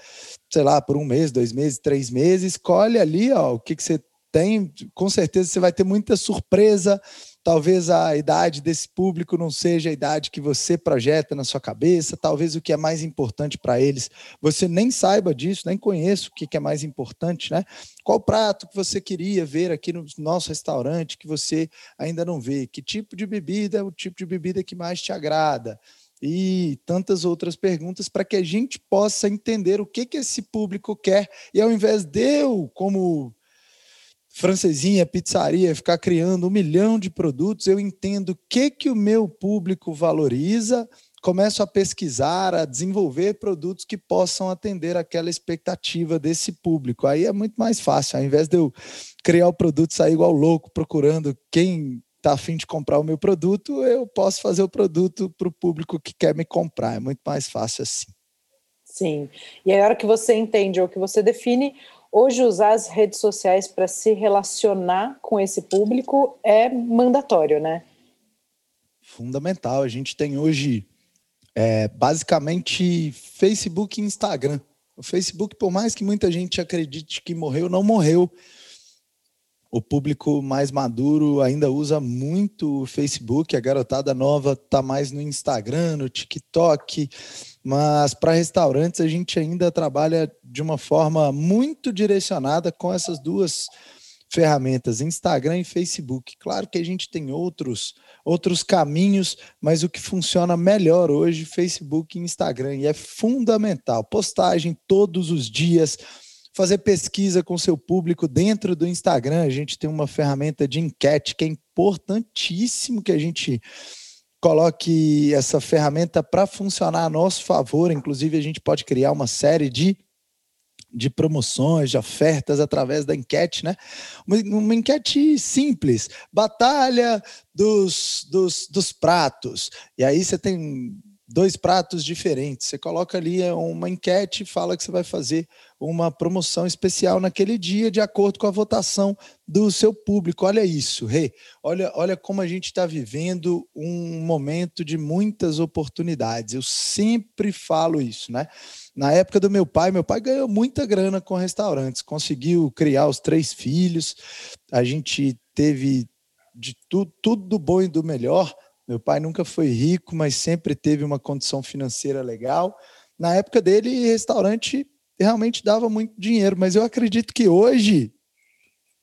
sei lá, por um mês, dois meses, três meses, escolhe ali ó, o que, que você tem, com certeza você vai ter muita surpresa Talvez a idade desse público não seja a idade que você projeta na sua cabeça, talvez o que é mais importante para eles, você nem saiba disso, nem conheça o que é mais importante, né? Qual prato que você queria ver aqui no nosso restaurante que você ainda não vê? Que tipo de bebida é o tipo de bebida que mais te agrada? e tantas outras perguntas para que a gente possa entender o que, que esse público quer e ao invés de eu, como francesinha, pizzaria, ficar criando um milhão de produtos, eu entendo o que, que o meu público valoriza, começo a pesquisar, a desenvolver produtos que possam atender aquela expectativa desse público. Aí é muito mais fácil, ao invés de eu criar o produto, sair igual louco procurando quem está afim de comprar o meu produto, eu posso fazer o produto para o público que quer me comprar. É muito mais fácil assim. Sim. E a hora que você entende ou que você define Hoje, usar as redes sociais para se relacionar com esse público é mandatório, né? Fundamental. A gente tem hoje é, basicamente Facebook e Instagram. O Facebook, por mais que muita gente acredite que morreu, não morreu. O público mais maduro ainda usa muito o Facebook, a garotada nova está mais no Instagram, no TikTok, mas para restaurantes a gente ainda trabalha de uma forma muito direcionada com essas duas ferramentas, Instagram e Facebook. Claro que a gente tem outros outros caminhos, mas o que funciona melhor hoje, Facebook e Instagram, e é fundamental. Postagem todos os dias, fazer pesquisa com seu público dentro do Instagram. A gente tem uma ferramenta de enquete que é importantíssimo que a gente coloque essa ferramenta para funcionar a nosso favor. Inclusive, a gente pode criar uma série de, de promoções, de ofertas através da enquete, né? Uma, uma enquete simples, batalha dos, dos, dos pratos. E aí você tem dois pratos diferentes. Você coloca ali uma enquete e fala que você vai fazer uma promoção especial naquele dia, de acordo com a votação do seu público. Olha isso, Rê. Olha, olha como a gente está vivendo um momento de muitas oportunidades. Eu sempre falo isso, né? Na época do meu pai, meu pai ganhou muita grana com restaurantes, conseguiu criar os três filhos, a gente teve de tudo, tudo do bom e do melhor. Meu pai nunca foi rico, mas sempre teve uma condição financeira legal. Na época dele, restaurante realmente dava muito dinheiro, mas eu acredito que hoje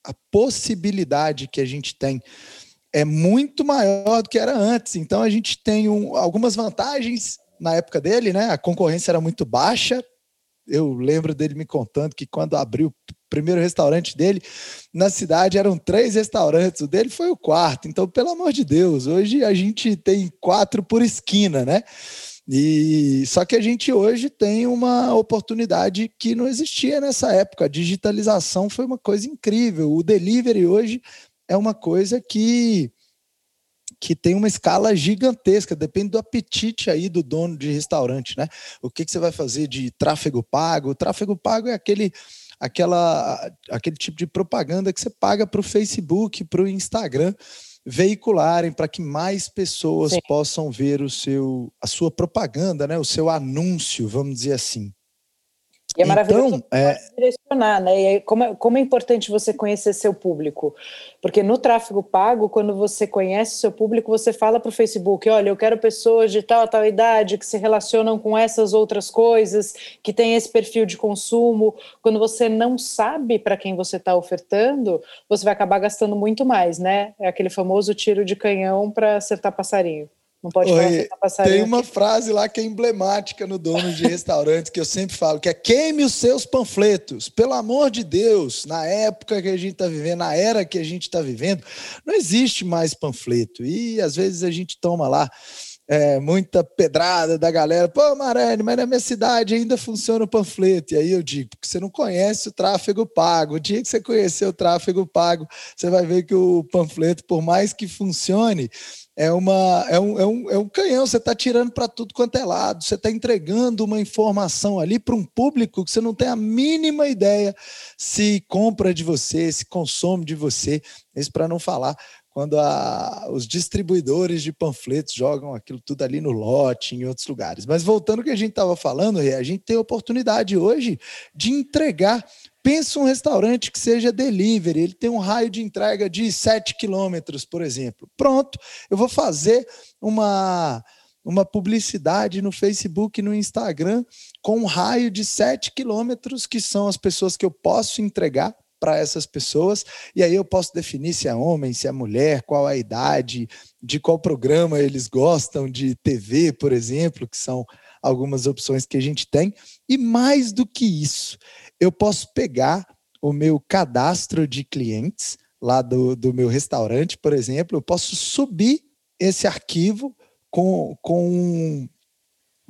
a possibilidade que a gente tem é muito maior do que era antes. Então a gente tem um, algumas vantagens na época dele, né? A concorrência era muito baixa. Eu lembro dele me contando que quando abriu o primeiro restaurante dele na cidade eram três restaurantes, o dele foi o quarto. Então, pelo amor de Deus, hoje a gente tem quatro por esquina, né? E só que a gente hoje tem uma oportunidade que não existia nessa época. A digitalização foi uma coisa incrível. O delivery hoje é uma coisa que que tem uma escala gigantesca, depende do apetite aí do dono de restaurante, né? O que, que você vai fazer de tráfego pago? O tráfego pago é aquele aquela, aquele tipo de propaganda que você paga para o Facebook, para o Instagram veicularem para que mais pessoas Sim. possam ver o seu, a sua propaganda, né, o seu anúncio, vamos dizer assim. E é maravilhoso então, é... direcionar, né? E como, é, como é importante você conhecer seu público. Porque no tráfego pago, quando você conhece seu público, você fala para o Facebook: olha, eu quero pessoas de tal a tal idade que se relacionam com essas outras coisas, que têm esse perfil de consumo. Quando você não sabe para quem você está ofertando, você vai acabar gastando muito mais, né? É aquele famoso tiro de canhão para acertar passarinho. Não pode Oi, falar Tem uma aqui. frase lá que é emblemática no dono de restaurante que eu sempre falo, que é queime os seus panfletos. Pelo amor de Deus, na época que a gente está vivendo, na era que a gente está vivendo, não existe mais panfleto. E às vezes a gente toma lá é, muita pedrada da galera. Pô, Marane, mas na minha cidade ainda funciona o panfleto. E aí eu digo, porque você não conhece o tráfego pago. O dia que você conhecer o tráfego pago, você vai ver que o panfleto, por mais que funcione, é, uma, é, um, é, um, é um canhão, você está tirando para tudo quanto é lado, você está entregando uma informação ali para um público que você não tem a mínima ideia se compra de você, se consome de você. Isso para não falar quando a, os distribuidores de panfletos jogam aquilo tudo ali no lote, em outros lugares. Mas voltando ao que a gente estava falando, a gente tem a oportunidade hoje de entregar Pensa um restaurante que seja delivery, ele tem um raio de entrega de 7 quilômetros, por exemplo. Pronto, eu vou fazer uma, uma publicidade no Facebook e no Instagram com um raio de 7 quilômetros, que são as pessoas que eu posso entregar para essas pessoas, e aí eu posso definir se é homem, se é mulher, qual a idade, de qual programa eles gostam de TV, por exemplo, que são algumas opções que a gente tem. E mais do que isso, eu posso pegar o meu cadastro de clientes lá do, do meu restaurante, por exemplo, eu posso subir esse arquivo com, com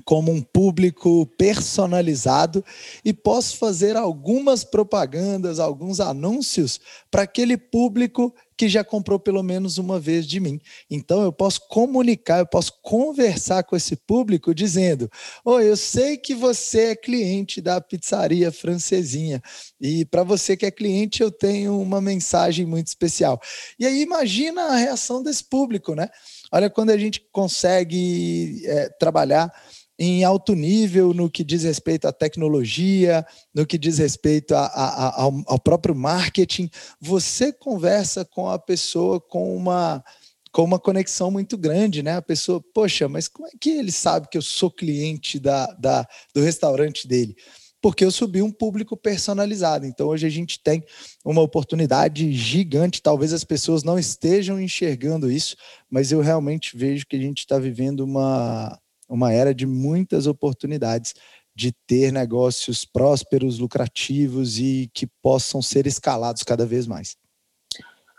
como um público personalizado e posso fazer algumas propagandas, alguns anúncios para aquele público que já comprou pelo menos uma vez de mim. Então eu posso comunicar, eu posso conversar com esse público dizendo: "Oi, eu sei que você é cliente da pizzaria francesinha e para você que é cliente eu tenho uma mensagem muito especial". E aí imagina a reação desse público, né? Olha quando a gente consegue é, trabalhar em alto nível no que diz respeito à tecnologia, no que diz respeito a, a, a, ao, ao, próprio marketing, você conversa com a pessoa com uma, com uma conexão muito grande, né? A pessoa, poxa, mas como é que ele sabe que eu sou cliente da, da, do restaurante dele? Porque eu subi um público personalizado. Então, hoje a gente tem uma oportunidade gigante. Talvez as pessoas não estejam enxergando isso, mas eu realmente vejo que a gente está vivendo uma, uma era de muitas oportunidades de ter negócios prósperos, lucrativos e que possam ser escalados cada vez mais.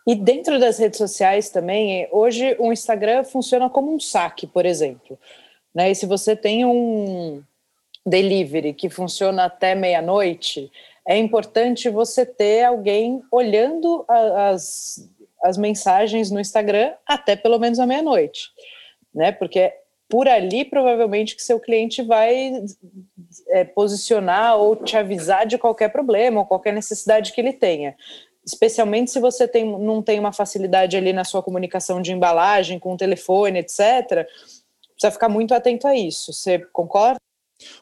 E dentro das redes sociais também, hoje o Instagram funciona como um saque, por exemplo. Né? E se você tem um delivery que funciona até meia-noite, é importante você ter alguém olhando as, as mensagens no Instagram até pelo menos a meia-noite. Né? Porque por ali provavelmente que seu cliente vai é, posicionar ou te avisar de qualquer problema ou qualquer necessidade que ele tenha. Especialmente se você tem, não tem uma facilidade ali na sua comunicação de embalagem, com o telefone, etc. Precisa ficar muito atento a isso. Você concorda?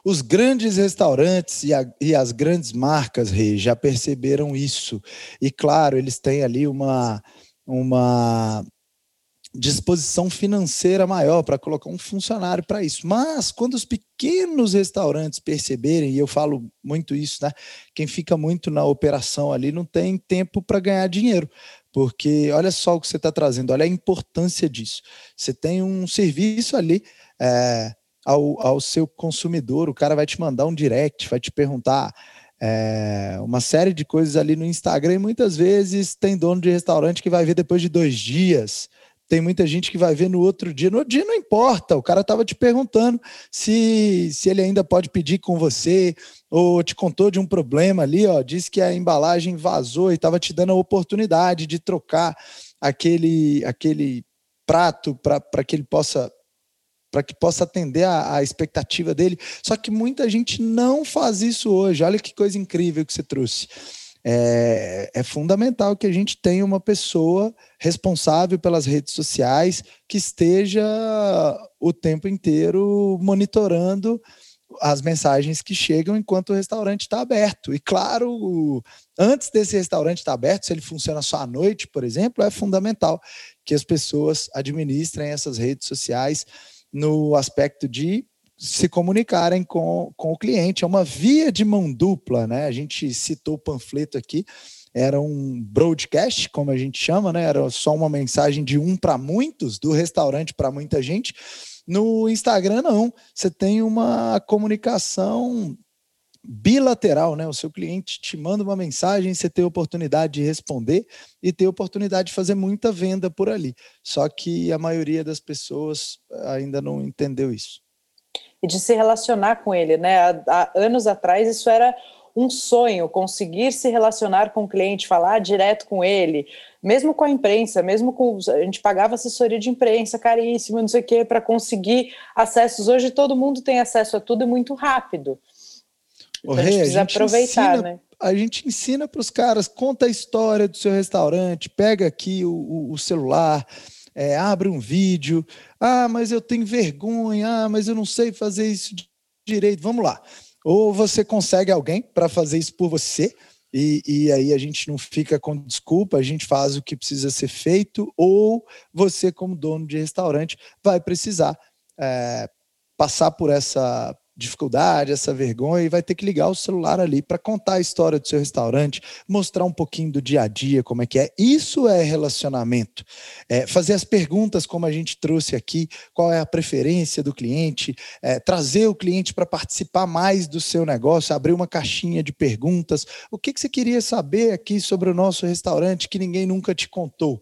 Os grandes restaurantes e, a, e, as grandes marcas, Rei, já perceberam isso. E claro, eles têm ali uma, uma disposição financeira maior para colocar um funcionário para isso. Mas quando os pequenos restaurantes perceberem, e eu falo muito isso, né? Quem fica muito na operação ali não tem tempo para ganhar dinheiro. Porque olha só o que você está trazendo, olha a importância disso. Você tem um serviço ali é, ao, ao seu consumidor, o cara vai te mandar um direct, vai te perguntar é, uma série de coisas ali no Instagram e muitas vezes tem dono de restaurante que vai ver depois de dois dias tem muita gente que vai ver no outro dia. No outro dia não importa, o cara estava te perguntando se, se ele ainda pode pedir com você, ou te contou de um problema ali, ó, disse que a embalagem vazou e estava te dando a oportunidade de trocar aquele, aquele prato para que ele possa para que possa atender a, a, expectativa dele. Só que muita gente não faz isso hoje. Olha que coisa incrível que você trouxe. É, é fundamental que a gente tenha uma pessoa responsável pelas redes sociais que esteja o tempo inteiro monitorando as mensagens que chegam enquanto o restaurante está aberto. E claro, antes desse restaurante estar aberto, se ele funciona só à noite, por exemplo, é fundamental que as pessoas administrem essas redes sociais no aspecto de se comunicarem com, com o cliente. É uma via de mão dupla, né? A gente citou o panfleto aqui, era um broadcast, como a gente chama, né? Era só uma mensagem de um para muitos, do restaurante para muita gente. No Instagram, não. Você tem uma comunicação bilateral, né? O seu cliente te manda uma mensagem, você tem a oportunidade de responder e ter a oportunidade de fazer muita venda por ali. Só que a maioria das pessoas ainda não entendeu isso. E de se relacionar com ele, né? Há, há anos atrás isso era um sonho, conseguir se relacionar com o cliente, falar direto com ele, mesmo com a imprensa, mesmo com. A gente pagava assessoria de imprensa caríssima, não sei o quê, para conseguir acessos. Hoje todo mundo tem acesso a tudo muito rápido. Então, a gente precisa a gente aproveitar, ensina, né? A gente ensina para os caras, conta a história do seu restaurante, pega aqui o, o, o celular. É, abre um vídeo, ah, mas eu tenho vergonha, ah, mas eu não sei fazer isso direito. Vamos lá. Ou você consegue alguém para fazer isso por você, e, e, aí a gente não fica com desculpa, a gente faz o que precisa ser feito, ou você, como dono de restaurante, vai precisar é, passar por essa dificuldade, essa vergonha, e vai ter que ligar o celular ali para contar a história do seu restaurante, mostrar um pouquinho do dia a dia, como é que é. Isso é relacionamento. É, fazer as perguntas, como a gente trouxe aqui, qual é a preferência do cliente, é, trazer o cliente para participar mais do seu negócio, abrir uma caixinha de perguntas. O que, que você queria saber aqui sobre o nosso restaurante que ninguém nunca te contou?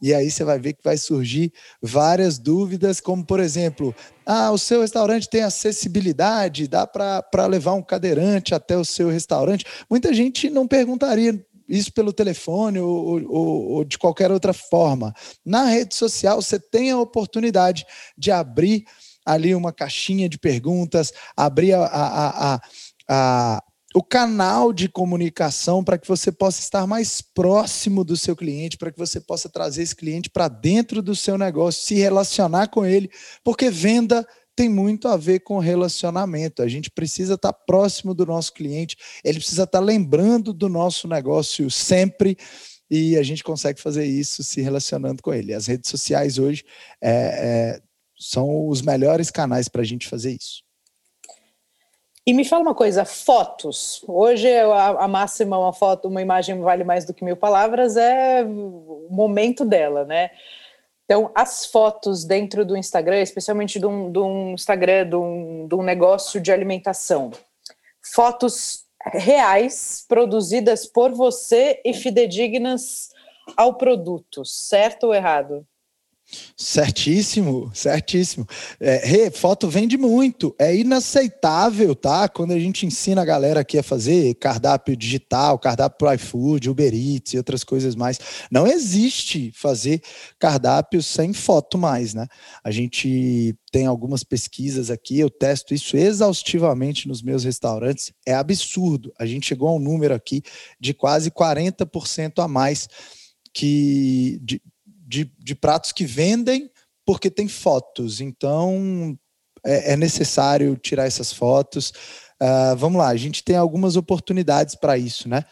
E aí você vai ver que vai surgir várias dúvidas, como por exemplo, ah, o seu restaurante tem acessibilidade, dá para levar um cadeirante até o seu restaurante. Muita gente não perguntaria isso pelo telefone ou, ou, ou, de qualquer outra forma. Na rede social, você tem a oportunidade de abrir ali uma caixinha de perguntas, abrir a, a, a, a o canal de comunicação para que você possa estar mais próximo do seu cliente, para que você possa trazer esse cliente para dentro do seu negócio, se relacionar com ele, porque venda tem muito a ver com relacionamento. A gente precisa estar próximo do nosso cliente, ele precisa estar lembrando do nosso negócio sempre. E a gente consegue fazer isso se relacionando com ele. As redes sociais hoje é, é, são os melhores canais para a gente fazer isso. E me fala uma coisa, fotos. Hoje a, a, máxima, uma foto, uma imagem vale mais do que mil palavras, é o momento dela, né? Então, as fotos dentro do Instagram, especialmente de um, de um Instagram, de um, de um negócio de alimentação, fotos reais, produzidas por você e fidedignas ao produto, certo ou errado? Certíssimo, certíssimo. É, foto vende muito. É inaceitável, tá? Quando a gente ensina a galera aqui a fazer cardápio digital, cardápio pro iFood, Uber Eats e outras coisas mais. Não existe fazer cardápio sem foto mais, né? A gente tem algumas pesquisas aqui, eu testo isso exaustivamente nos meus restaurantes. É absurdo. A gente chegou a um número aqui de quase 40% a mais que de, de, de pratos que vendem porque tem fotos. Então é, é necessário tirar essas fotos. Uh, vamos lá, a gente tem algumas oportunidades para isso, né?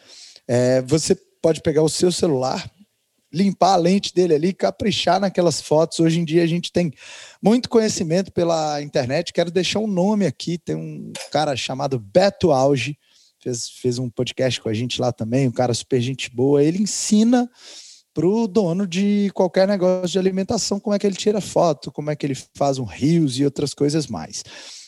É, você pode pegar o seu celular, limpar a lente dele ali, caprichar naquelas fotos. Hoje em dia a gente tem muito conhecimento pela internet. Quero deixar um nome aqui. Tem um cara chamado Beto Auge, fez, fez um podcast com a gente lá também, um cara super gente boa. Ele ensina para o dono de qualquer negócio de alimentação, como é que ele tira foto, como é que ele faz um rios e outras coisas mais.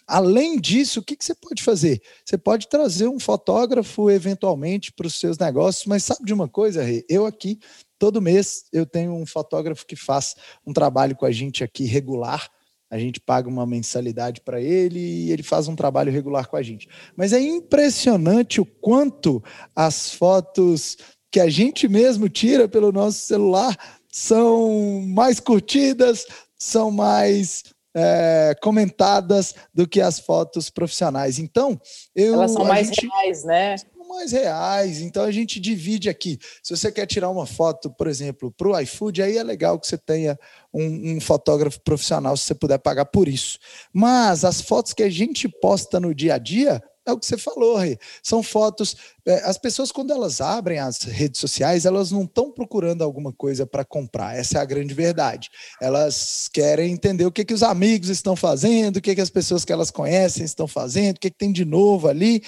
Além disso, o que, que você pode fazer? Você pode trazer um fotógrafo eventualmente para os seus negócios, mas sabe de uma coisa, Rê? Eu aqui, todo mês, eu tenho um fotógrafo que faz um trabalho com a gente aqui regular. A gente paga uma mensalidade para ele e ele faz um trabalho regular com a gente. Mas é impressionante o quanto as fotos que a gente mesmo tira pelo nosso celular são mais curtidas, são mais é, comentadas do que as fotos profissionais. Então, eu. Elas são mais gente, reais, né? mais reais. Então a gente divide aqui. Se você quer tirar uma foto, por exemplo, para o iFood, aí é legal que você tenha um, um, fotógrafo profissional, se você puder pagar por isso. Mas as fotos que a gente posta no dia a dia, é o que você falou, Rê. São fotos. É, as pessoas, quando elas abrem as redes sociais, elas não estão procurando alguma coisa para comprar. Essa é a grande verdade. Elas querem entender o que, que os amigos estão fazendo, o que, que as pessoas que elas conhecem estão fazendo, o que, que tem de novo ali.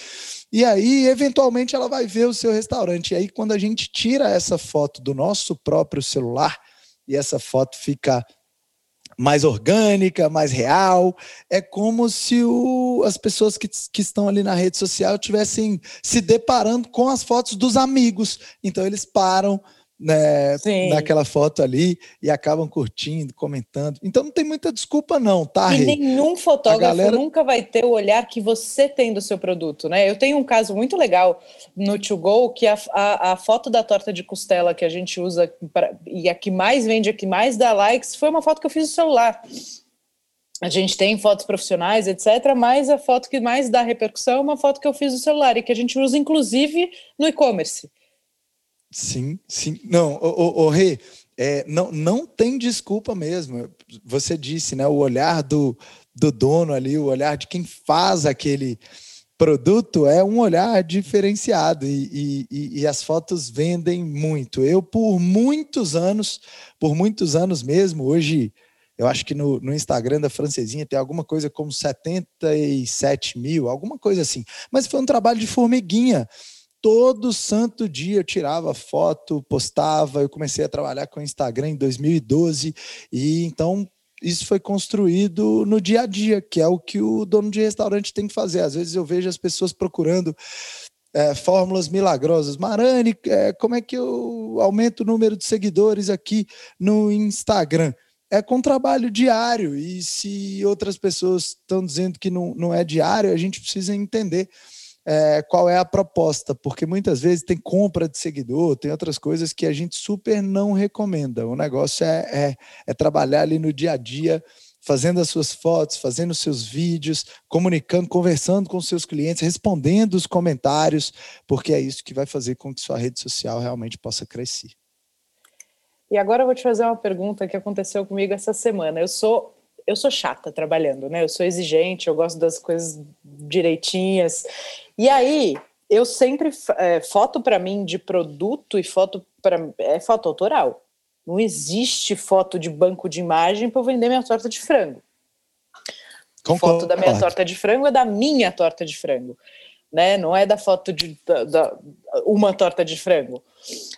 E aí, eventualmente, ela vai ver o seu restaurante. E aí, quando a gente tira essa foto do nosso próprio celular, e essa foto fica mais orgânica, mais real. É como se o, as pessoas que, que estão ali na rede social estivessem se deparando com as fotos dos amigos. Então eles param, né, naquela foto ali e acabam curtindo, comentando. Então não tem muita desculpa não, tá? E nenhum fotógrafo galera... nunca vai ter o olhar que você tem do seu produto, né? Eu tenho um caso muito legal no To Go que a, a, a foto da torta de costela que a gente usa pra, e a que mais vende, a que mais dá likes, foi uma foto que eu fiz no celular. A gente tem fotos profissionais, etc., mas a foto que mais dá repercussão é uma foto que eu fiz no celular e que a gente usa, inclusive, no e-commerce. Sim, sim. Não, o, o, o Rê, é, não, não tem desculpa mesmo. Você disse, né? O olhar do, do dono ali, o olhar de quem faz aquele produto é um olhar diferenciado e, e, e, as fotos vendem muito. Eu, por muitos anos, por muitos anos mesmo, hoje eu acho que no, no Instagram da francesinha tem alguma coisa como 77 mil, alguma coisa assim. Mas foi um trabalho de formiguinha todo santo dia eu tirava foto, postava. Eu comecei a trabalhar com o Instagram em 2012 e então isso foi construído no dia a dia, que é o que o dono de restaurante tem que fazer. Às vezes eu vejo as pessoas procurando é, fórmulas milagrosas. Marani, é, como é que eu aumento o número de seguidores aqui no Instagram? É com trabalho diário, e se outras pessoas estão dizendo que não, não é diário, a gente precisa entender é, qual é a proposta, porque muitas vezes tem compra de seguidor, tem outras coisas que a gente super não recomenda. O negócio é, é, é trabalhar ali no dia a dia, fazendo as suas fotos, fazendo os seus vídeos, comunicando, conversando com seus clientes, respondendo os comentários, porque é isso que vai fazer com que sua rede social realmente possa crescer. E agora eu vou te fazer uma pergunta que aconteceu comigo essa semana. Eu sou eu sou chata trabalhando, né? Eu sou exigente, eu gosto das coisas direitinhas. E aí, eu sempre é, foto para mim de produto e foto para é foto autoral. Não existe foto de banco de imagem para eu vender minha torta de frango. Concordo. Foto da minha torta de frango é da minha torta de frango, né? Não é da foto de da, da, uma torta de frango.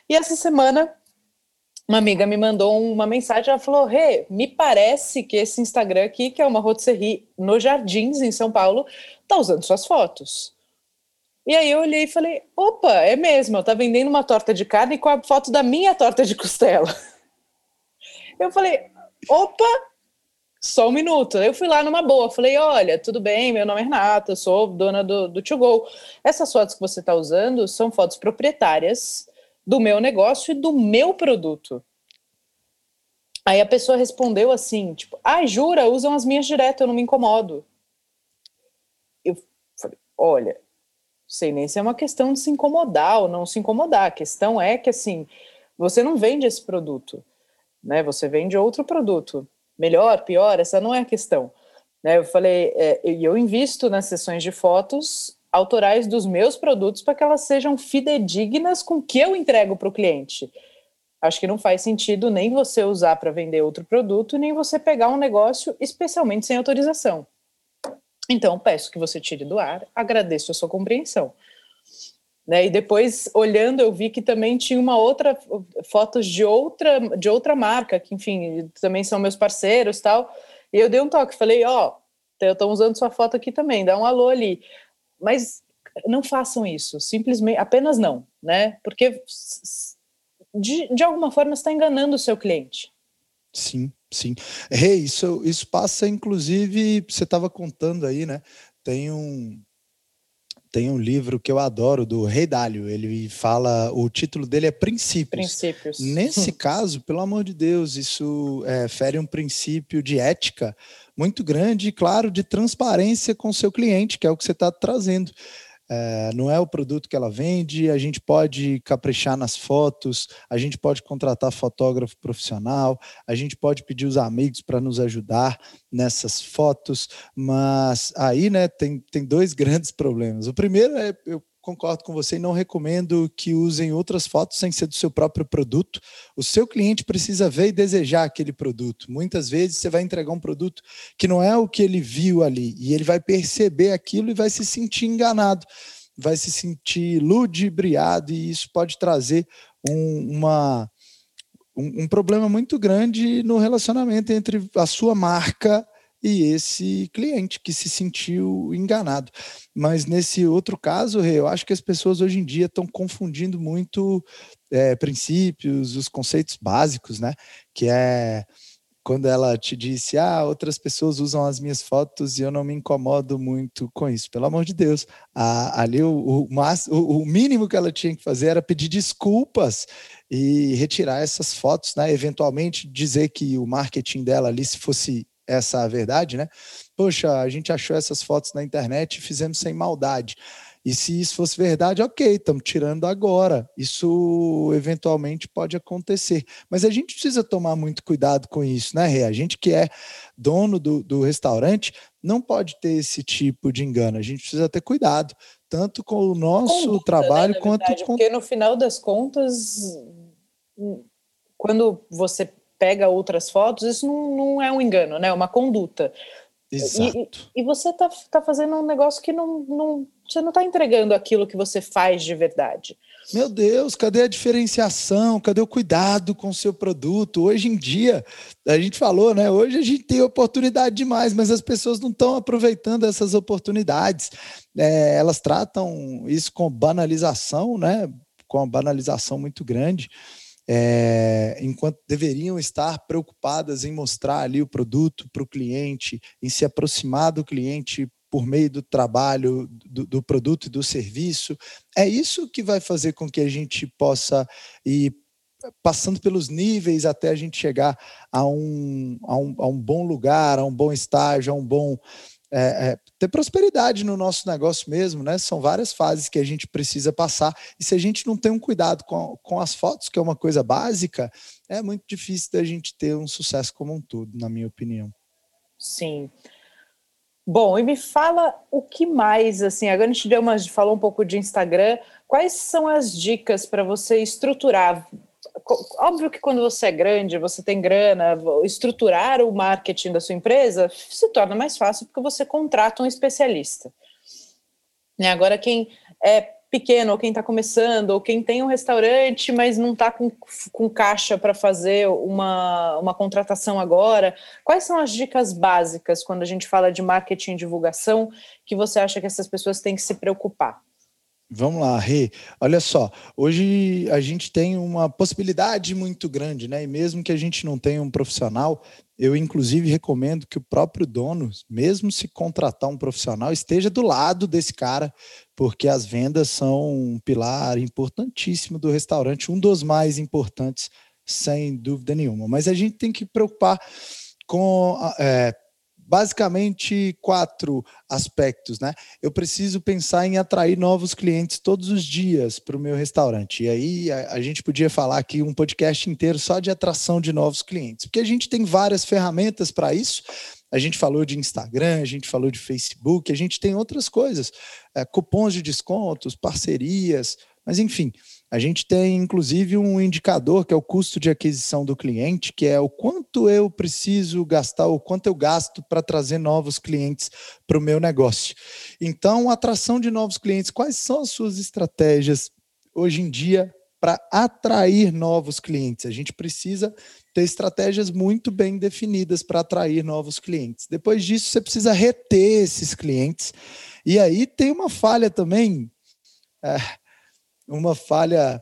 E essa semana uma amiga me mandou uma mensagem, ela falou, Rê, hey, me parece que esse Instagram aqui, que é uma rotisserie nos Jardins, em São Paulo, tá usando suas fotos. E aí eu olhei e falei, opa, é mesmo, tá vendendo uma torta de carne com a foto da minha torta de costela. Eu falei, opa, só um minuto. Eu fui lá numa boa, falei, olha, tudo bem, meu nome é Renata, sou dona do, do To Go. Essas fotos que você está usando são fotos proprietárias do meu negócio e do meu produto. Aí a pessoa respondeu assim, tipo, ah, jura, usam as minhas direto, eu não me incomodo. Eu falei, olha, sei nem se é uma questão de se incomodar ou não se incomodar. A questão é que, assim, você não vende esse produto, né? Você vende outro produto. Melhor, pior, essa não é a questão. Né? Eu falei, é, eu invisto nas sessões de fotos autorais dos meus produtos para que elas sejam fidedignas com o que eu entrego para o cliente. Acho que não faz sentido nem você usar para vender outro produto, nem você pegar um negócio, especialmente sem autorização. Então, peço que você tire do ar, agradeço a sua compreensão. Né? E depois, olhando, eu vi que também tinha uma outra fotos de outra de outra marca, que enfim, também são meus parceiros, tal. E eu dei um toque, falei, ó, oh, estão usando sua foto aqui também, dá um alô ali. Mas não façam isso, simplesmente, apenas não, né? Porque de, de alguma forma está enganando o seu cliente. Sim, sim. Hey, isso, isso passa, inclusive, você estava contando aí, né? Tem um, tem um livro que eu adoro do Rei Dálio. Ele fala, o título dele é Princípios. Princípios. Nesse caso, pelo amor de Deus, isso é, fere um princípio de ética muito grande, claro, de transparência com o seu cliente, que é o que você está trazendo. É, não é o produto que ela vende, a gente pode caprichar nas fotos, a gente pode contratar fotógrafo profissional, a gente pode pedir os amigos para nos ajudar nessas fotos, mas aí né, tem, tem dois grandes problemas. O primeiro é eu concordo com você e não recomendo que usem outras fotos sem ser do seu próprio produto. O seu cliente precisa ver e desejar aquele produto. Muitas vezes você vai entregar um produto que não é o que ele viu ali e ele vai perceber aquilo e vai se sentir enganado, vai se sentir ludibriado e isso pode trazer um, uma um, um problema muito grande no relacionamento entre a sua marca e esse cliente que se sentiu enganado. Mas nesse outro caso, eu acho que as pessoas hoje em dia estão confundindo muito é, princípios, os conceitos básicos, né? Que é quando ela te disse, ah, outras pessoas usam as minhas fotos e eu não me incomodo muito com isso. Pelo amor de Deus, ali o, o, o, o mínimo que ela tinha que fazer era pedir desculpas e retirar essas fotos, né? Eventualmente dizer que o marketing dela ali, se fosse essa verdade, né? Poxa, a gente achou essas fotos na internet e fizemos sem maldade. E se isso fosse verdade, ok, estamos tirando agora. Isso eventualmente pode acontecer. Mas a gente precisa tomar muito cuidado com isso, né, Rê? A gente que é dono do, do restaurante não pode ter esse tipo de engano. A gente precisa ter cuidado, tanto com o nosso Conduta, né, trabalho né, quanto verdade, com. Porque no final das contas, quando você pega outras fotos, isso não, não é um engano, né? É uma conduta. Exato. E, e você está tá fazendo um negócio que não, não você não está entregando aquilo que você faz de verdade. Meu Deus, cadê a diferenciação? Cadê o cuidado com o seu produto? Hoje em dia, a gente falou, né? Hoje a gente tem oportunidade demais, mas as pessoas não estão aproveitando essas oportunidades. É, elas tratam isso com banalização, né? Com uma banalização muito grande é, enquanto deveriam estar preocupadas em mostrar ali o produto para o cliente, em se aproximar do cliente por meio do trabalho, do, do, produto e do serviço. É isso que vai fazer com que a gente possa ir passando pelos níveis até a gente chegar a um, a um, a um bom lugar, a um bom estágio, a um bom é, é, ter prosperidade no nosso negócio mesmo, né? São várias fases que a gente precisa passar. E se a gente não tem um cuidado com, com as fotos, que é uma coisa básica, é muito difícil da gente ter um sucesso como um todo, na minha opinião. Sim. Bom, e me fala o que mais, assim, agora a gente deu uma, falou um pouco de Instagram, quais são as dicas para você estruturar óbvio que quando você é grande, você tem grana, estruturar o marketing da sua empresa se torna mais fácil porque você contrata um especialista. Né? Agora, quem é pequeno, ou quem está começando, ou quem tem um restaurante, mas não está com, com caixa para fazer uma, uma contratação agora, quais são as dicas básicas quando a gente fala de marketing e divulgação que você acha que essas pessoas têm que se preocupar? Vamos lá, Rê. Olha só, hoje a gente tem uma possibilidade muito grande, né? E mesmo que a gente não tenha um profissional, eu inclusive recomendo que o próprio dono, mesmo se contratar um profissional, esteja do lado desse cara, porque as vendas são um pilar importantíssimo do restaurante, um dos mais importantes, sem dúvida nenhuma. Mas a gente tem que preocupar com é, basicamente quatro aspectos, né? Eu preciso pensar em atrair novos clientes todos os dias para o meu restaurante. E aí a, a, gente podia falar aqui um podcast inteiro só de atração de novos clientes, porque a gente tem várias ferramentas para isso. A gente falou de Instagram, a gente falou de Facebook, a gente tem outras coisas, é, cupons de descontos, parcerias, mas enfim, a gente tem inclusive um indicador que é o custo de aquisição do cliente, que é o quanto eu preciso gastar, o quanto eu gasto para trazer novos clientes para o meu negócio. Então, atração de novos clientes, quais são as suas estratégias hoje em dia para atrair novos clientes? A gente precisa ter estratégias muito bem definidas para atrair novos clientes. Depois disso, você precisa reter esses clientes. E aí tem uma falha também. É, uma falha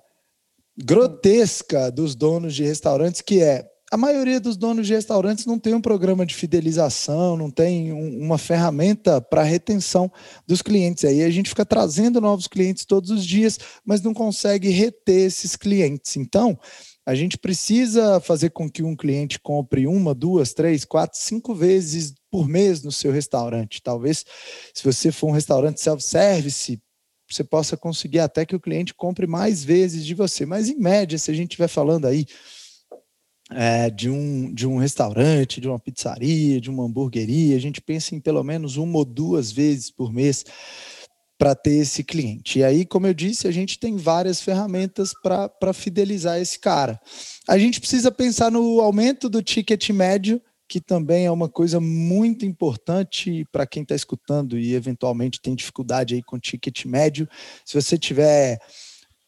grotesca dos donos de restaurantes, que é a maioria dos donos de restaurantes não tem um programa de fidelização, não tem um, uma ferramenta para retenção dos clientes. Aí a gente fica trazendo novos clientes todos os dias, mas não consegue reter esses clientes. Então, a gente precisa fazer com que um cliente compre uma, duas, três, quatro, cinco vezes por mês no seu restaurante. Talvez, se você for um restaurante self-service, você possa conseguir até que o cliente compre mais vezes de você. Mas, em média, se a gente estiver falando aí é, de, um, de um restaurante, de uma pizzaria, de uma hamburgueria, a gente pensa em pelo menos uma ou duas vezes por mês para ter esse cliente. E aí, como eu disse, a gente tem várias ferramentas para fidelizar esse cara. A gente precisa pensar no aumento do ticket médio, que também é uma coisa muito importante para quem está escutando e eventualmente tem dificuldade aí com ticket médio. Se você tiver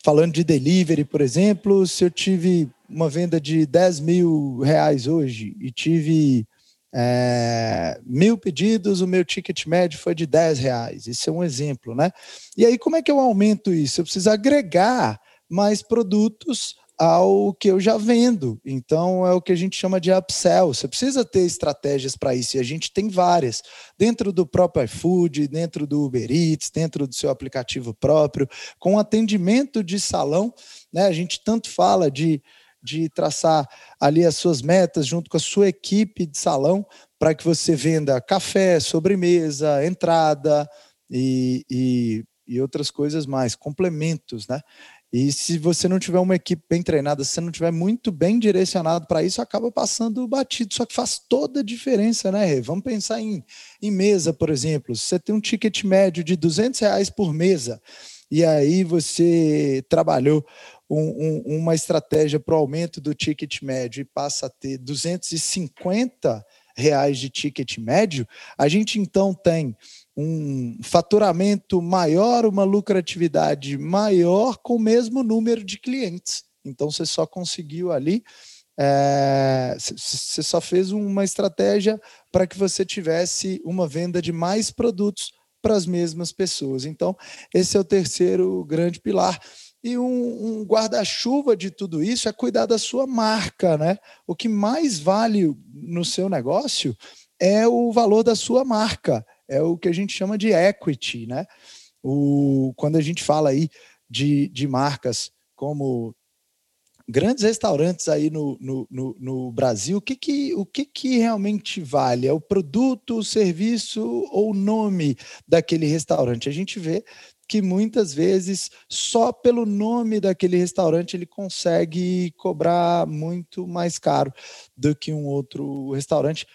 falando de delivery, por exemplo, se eu tive uma venda de 10 mil reais hoje e tive é, mil pedidos, o meu ticket médio foi de 10 reais. Isso é um exemplo, né? E aí, como é que eu aumento isso? Eu preciso agregar mais produtos ao que eu já vendo. Então, é o que a gente chama de upsell. Você precisa ter estratégias para isso, e a gente tem várias. Dentro do próprio iFood, dentro do Uber Eats, dentro do seu aplicativo próprio, com atendimento de salão. Né? A gente tanto fala de de traçar ali as suas metas junto com a sua equipe de salão para que você venda café, sobremesa, entrada e, e, e, outras coisas mais, complementos, né? E se você não tiver uma equipe bem treinada, se você não tiver muito bem direcionado para isso, acaba passando batido. Só que faz toda a diferença, né, Rê? Vamos pensar em, em mesa, por exemplo. Se você tem um ticket médio de 200 reais por mesa, e aí você trabalhou um, um, uma estratégia para o aumento do ticket médio e passa a ter 250 reais de ticket médio, a gente então tem um faturamento maior, uma lucratividade maior com o mesmo número de clientes. Então você só conseguiu ali, é, você só fez uma estratégia para que você tivesse uma venda de mais produtos para as mesmas pessoas. Então, esse é o terceiro grande pilar. E um, um guarda-chuva de tudo isso é cuidar da sua marca, né? O que mais vale no seu negócio é o valor da sua marca, é o que a gente chama de equity, né? O, quando a gente fala aí de, de marcas como grandes restaurantes aí no, no, no, no, Brasil, o, que, que, o que, que realmente vale? É o produto, o serviço ou o nome daquele restaurante? A gente vê que muitas vezes só pelo nome daquele restaurante ele consegue cobrar muito mais caro do que um outro restaurante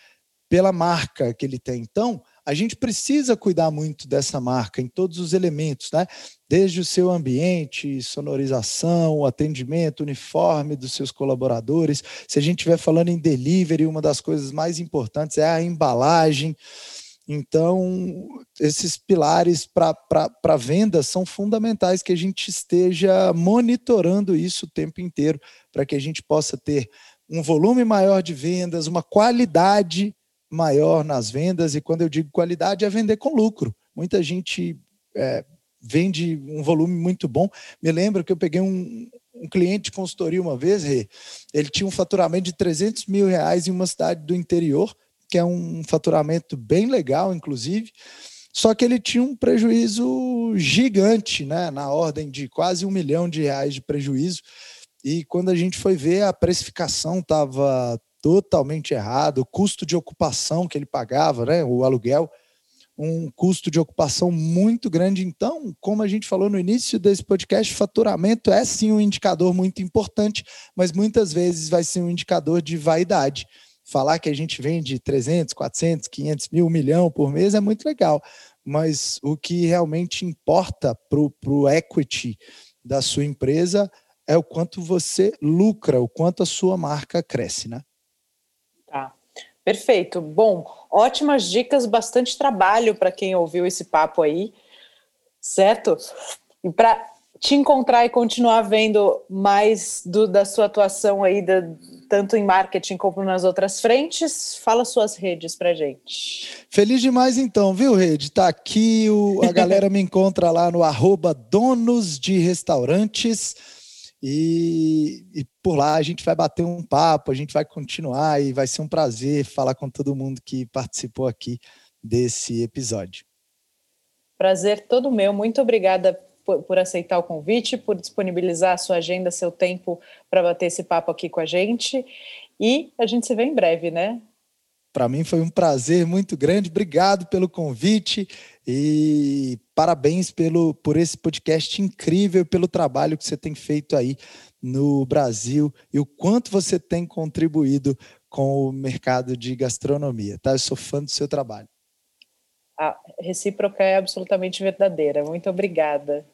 pela marca que ele tem. Então, a gente precisa cuidar muito dessa marca em todos os elementos, né? Desde o seu ambiente, sonorização, atendimento, uniforme dos seus colaboradores. Se a gente estiver falando em delivery, uma das coisas mais importantes é a embalagem. Então, esses pilares para venda são fundamentais que a gente esteja monitorando isso o tempo inteiro, para que a gente possa ter um volume maior de vendas, uma qualidade maior nas vendas. E quando eu digo qualidade, é vender com lucro. Muita gente é, vende um volume muito bom. Me lembro que eu peguei um, um cliente de consultoria uma vez, ele tinha um faturamento de 300 mil reais em uma cidade do interior que é um faturamento bem legal, inclusive. Só que ele tinha um prejuízo gigante, né? Na ordem de quase um milhão de reais de prejuízo. E quando a gente foi ver, a precificação estava totalmente errada, o custo de ocupação que ele pagava, né? O aluguel, um custo de ocupação muito grande. Então, como a gente falou no início desse podcast, faturamento é sim um indicador muito importante, mas muitas vezes vai ser um indicador de vaidade falar que a gente vende 300, 400, 500 mil, um milhão por mês é muito legal, mas o que realmente importa para o equity da sua empresa é o quanto você lucra, o quanto a sua marca cresce, né? Perfeito. Bom, ótimas dicas, bastante trabalho para quem ouviu esse papo aí, certo? E para te encontrar e continuar vendo mais do, da sua atuação aí, da, tanto em marketing como nas outras frentes, fala suas redes pra gente. Feliz demais então, viu, Rede? Tá aqui, o, a galera me encontra lá no arroba donos de restaurantes e, e por lá a gente vai bater um papo, a gente vai continuar e vai ser um prazer falar com todo mundo que participou aqui desse episódio. Prazer todo meu, muito obrigada por, por, aceitar o convite, por disponibilizar a sua agenda, seu tempo para bater esse papo aqui com a gente. E a gente se vê em breve, né? Para mim foi um prazer muito grande. Obrigado pelo convite e parabéns pelo, por esse podcast incrível, pelo trabalho que você tem feito aí no Brasil e o quanto você tem contribuído com o mercado de gastronomia. Tá? Eu sou fã do seu trabalho. A recíproca é absolutamente verdadeira. Muito obrigada.